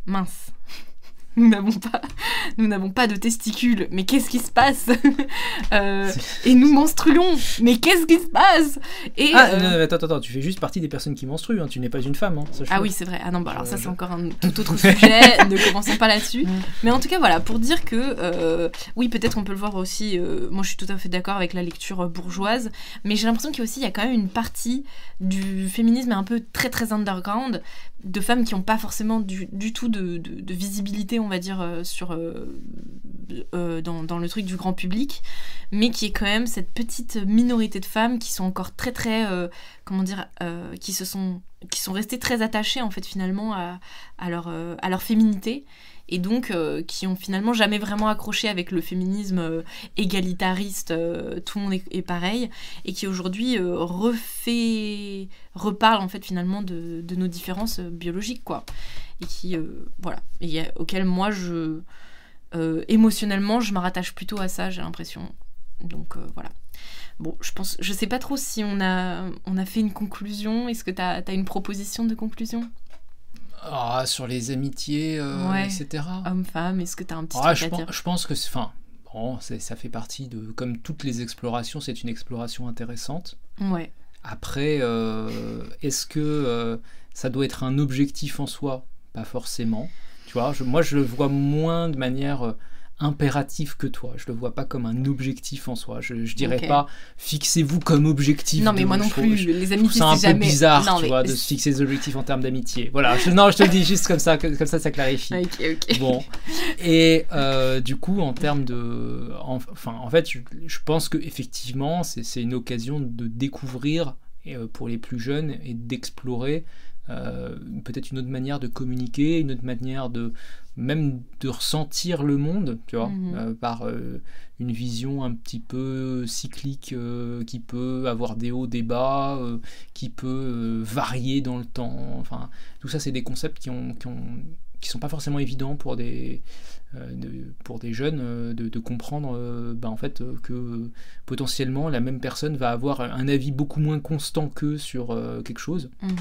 mince. Nous n'avons pas, nous n'avons pas de testicules. Mais qu'est-ce qui se passe Euh, Et nous menstruons. Mais qu'est-ce qui se passe Et Ah, euh, non, attends, attends, attends, tu fais juste partie des personnes qui menstruent, hein, tu n'es pas une femme. Hein. Ah oui, c'est vrai. Ah non, bah alors ça, je- c'est encore un tout autre sujet. ne commençons pas là-dessus. Mais en tout cas, voilà, pour dire que, euh, oui, peut-être on peut le voir aussi. moi, je suis tout à fait d'accord avec la lecture bourgeoise. Mais j'ai l'impression qu'il y a aussi, il y a quand même une partie du féminisme un peu très, très underground, de femmes qui n'ont pas forcément du, du tout de, de- visibilité, on va dire, euh, sur, euh, euh, dans, dans, le truc du grand public, mais qui est quand même cette petite minorité de femmes qui sont encore très très, comment dire, qui se sont, qui sont restées très attachées en fait finalement à, à leur, à leur féminité et donc qui ont finalement jamais vraiment accroché avec le féminisme égalitariste, tout le monde est, pareil, et qui aujourd'hui refait, reparle en fait finalement de, nos différences biologiques quoi, et qui voilà, et auquel moi je euh, émotionnellement, je me rattache plutôt à ça, j'ai l'impression. Donc euh, voilà. Bon, je pense, je sais pas trop si on a, on a fait une conclusion. Est-ce que tu as, une proposition de conclusion? Ah, Sur les amitiés, euh, etc. Homme-femme, est-ce que tu as un petit ah, je, pense, je pense que enfin, bon, ça fait partie de. Comme toutes les explorations, c'est une exploration intéressante. Ouais. Après, est-ce que ça doit être un objectif en soi? Pas forcément moi, je le vois moins de manière impérative que toi. Je le vois pas comme un objectif en soi. Je, je dirais pas fixez-vous comme objectif. Non, mais moi non plus. les amitiés, c'est un peu bizarre, tu vois, de se fixer des objectifs en termes d'amitié. Voilà. non, je te le dis juste comme ça, comme ça, ça clarifie. Bon. Et euh, du coup, en termes de, enfin, en fait, je, je pense que effectivement, c'est une occasion de découvrir euh, pour les plus jeunes et d'explorer euh, peut-être une autre manière de communiquer, une autre manière de même de ressentir le monde, tu vois, mhm. euh, par euh, une vision un petit peu cyclique qui peut avoir des hauts, des bas, qui peut varier dans le temps. Enfin, tout ça, c'est des concepts qui ont, qui ont qui sont pas forcément évidents pour des pour des jeunes de, comprendre ben, en fait que potentiellement la même personne va avoir un avis beaucoup moins constant qu'eux sur quelque chose. Mhm.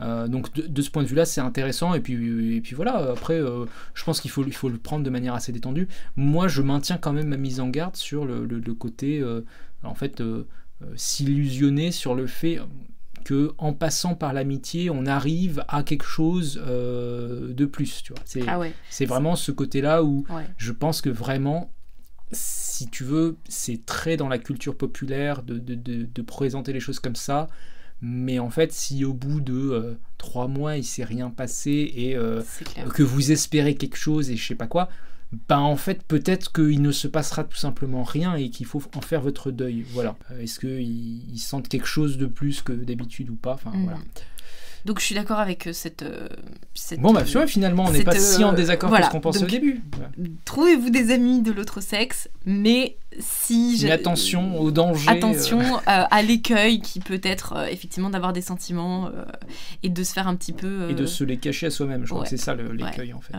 Euh, donc de, ce point de vue-là, c'est intéressant. Et puis, et puis voilà, après, euh, je pense qu'il faut, il faut le prendre de manière assez détendue. Moi, je maintiens quand même ma mise en garde sur le, le, côté, euh, en fait, s'illusionner sur le fait que en passant par l'amitié, on arrive à quelque chose de plus. Tu vois. C'est, ah c'est vraiment ce côté-là où je pense que vraiment si tu veux, c'est très dans la culture populaire de, de, de, de, présenter les choses comme ça. Mais en fait, si au bout de euh, trois mois il s'est rien passé et euh, que vous espérez quelque chose et je sais pas quoi, ben en fait peut-être qu'il ne se passera tout simplement rien et qu'il faut en faire votre deuil. Voilà. Euh, est-ce qu'ils sentent quelque chose de plus que d'habitude ou pas? Enfin voilà. Donc je suis d'accord avec euh, cette, euh, cette, Bon, bah tu vois, finalement, on n'est pas si en euh, désaccord que ce qu'on pensait au début. Trouvez-vous des amis de l'autre sexe, mais si... Mais attention au danger. Attention à l'écueil qui peut être effectivement d'avoir des sentiments et de se faire un petit peu... Et de se les cacher à soi-même, je crois que c'est ça l'écueil en fait.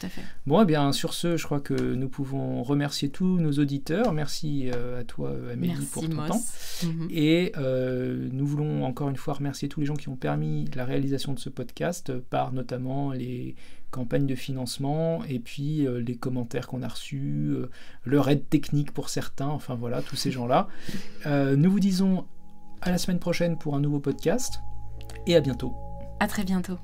Tout à fait. Bon, eh bien sur ce, je crois que nous pouvons remercier tous nos auditeurs. Merci à toi Amélie pour ton temps. Mhm. Et nous voulons encore une fois remercier tous les gens qui ont permis la réalisation de ce podcast par notamment les campagnes de financement et puis euh, les commentaires qu'on a reçus, euh, leur aide technique pour certains, enfin voilà, tous ces gens-là. Euh, nous vous disons à la semaine prochaine pour un nouveau podcast et à bientôt. À très bientôt.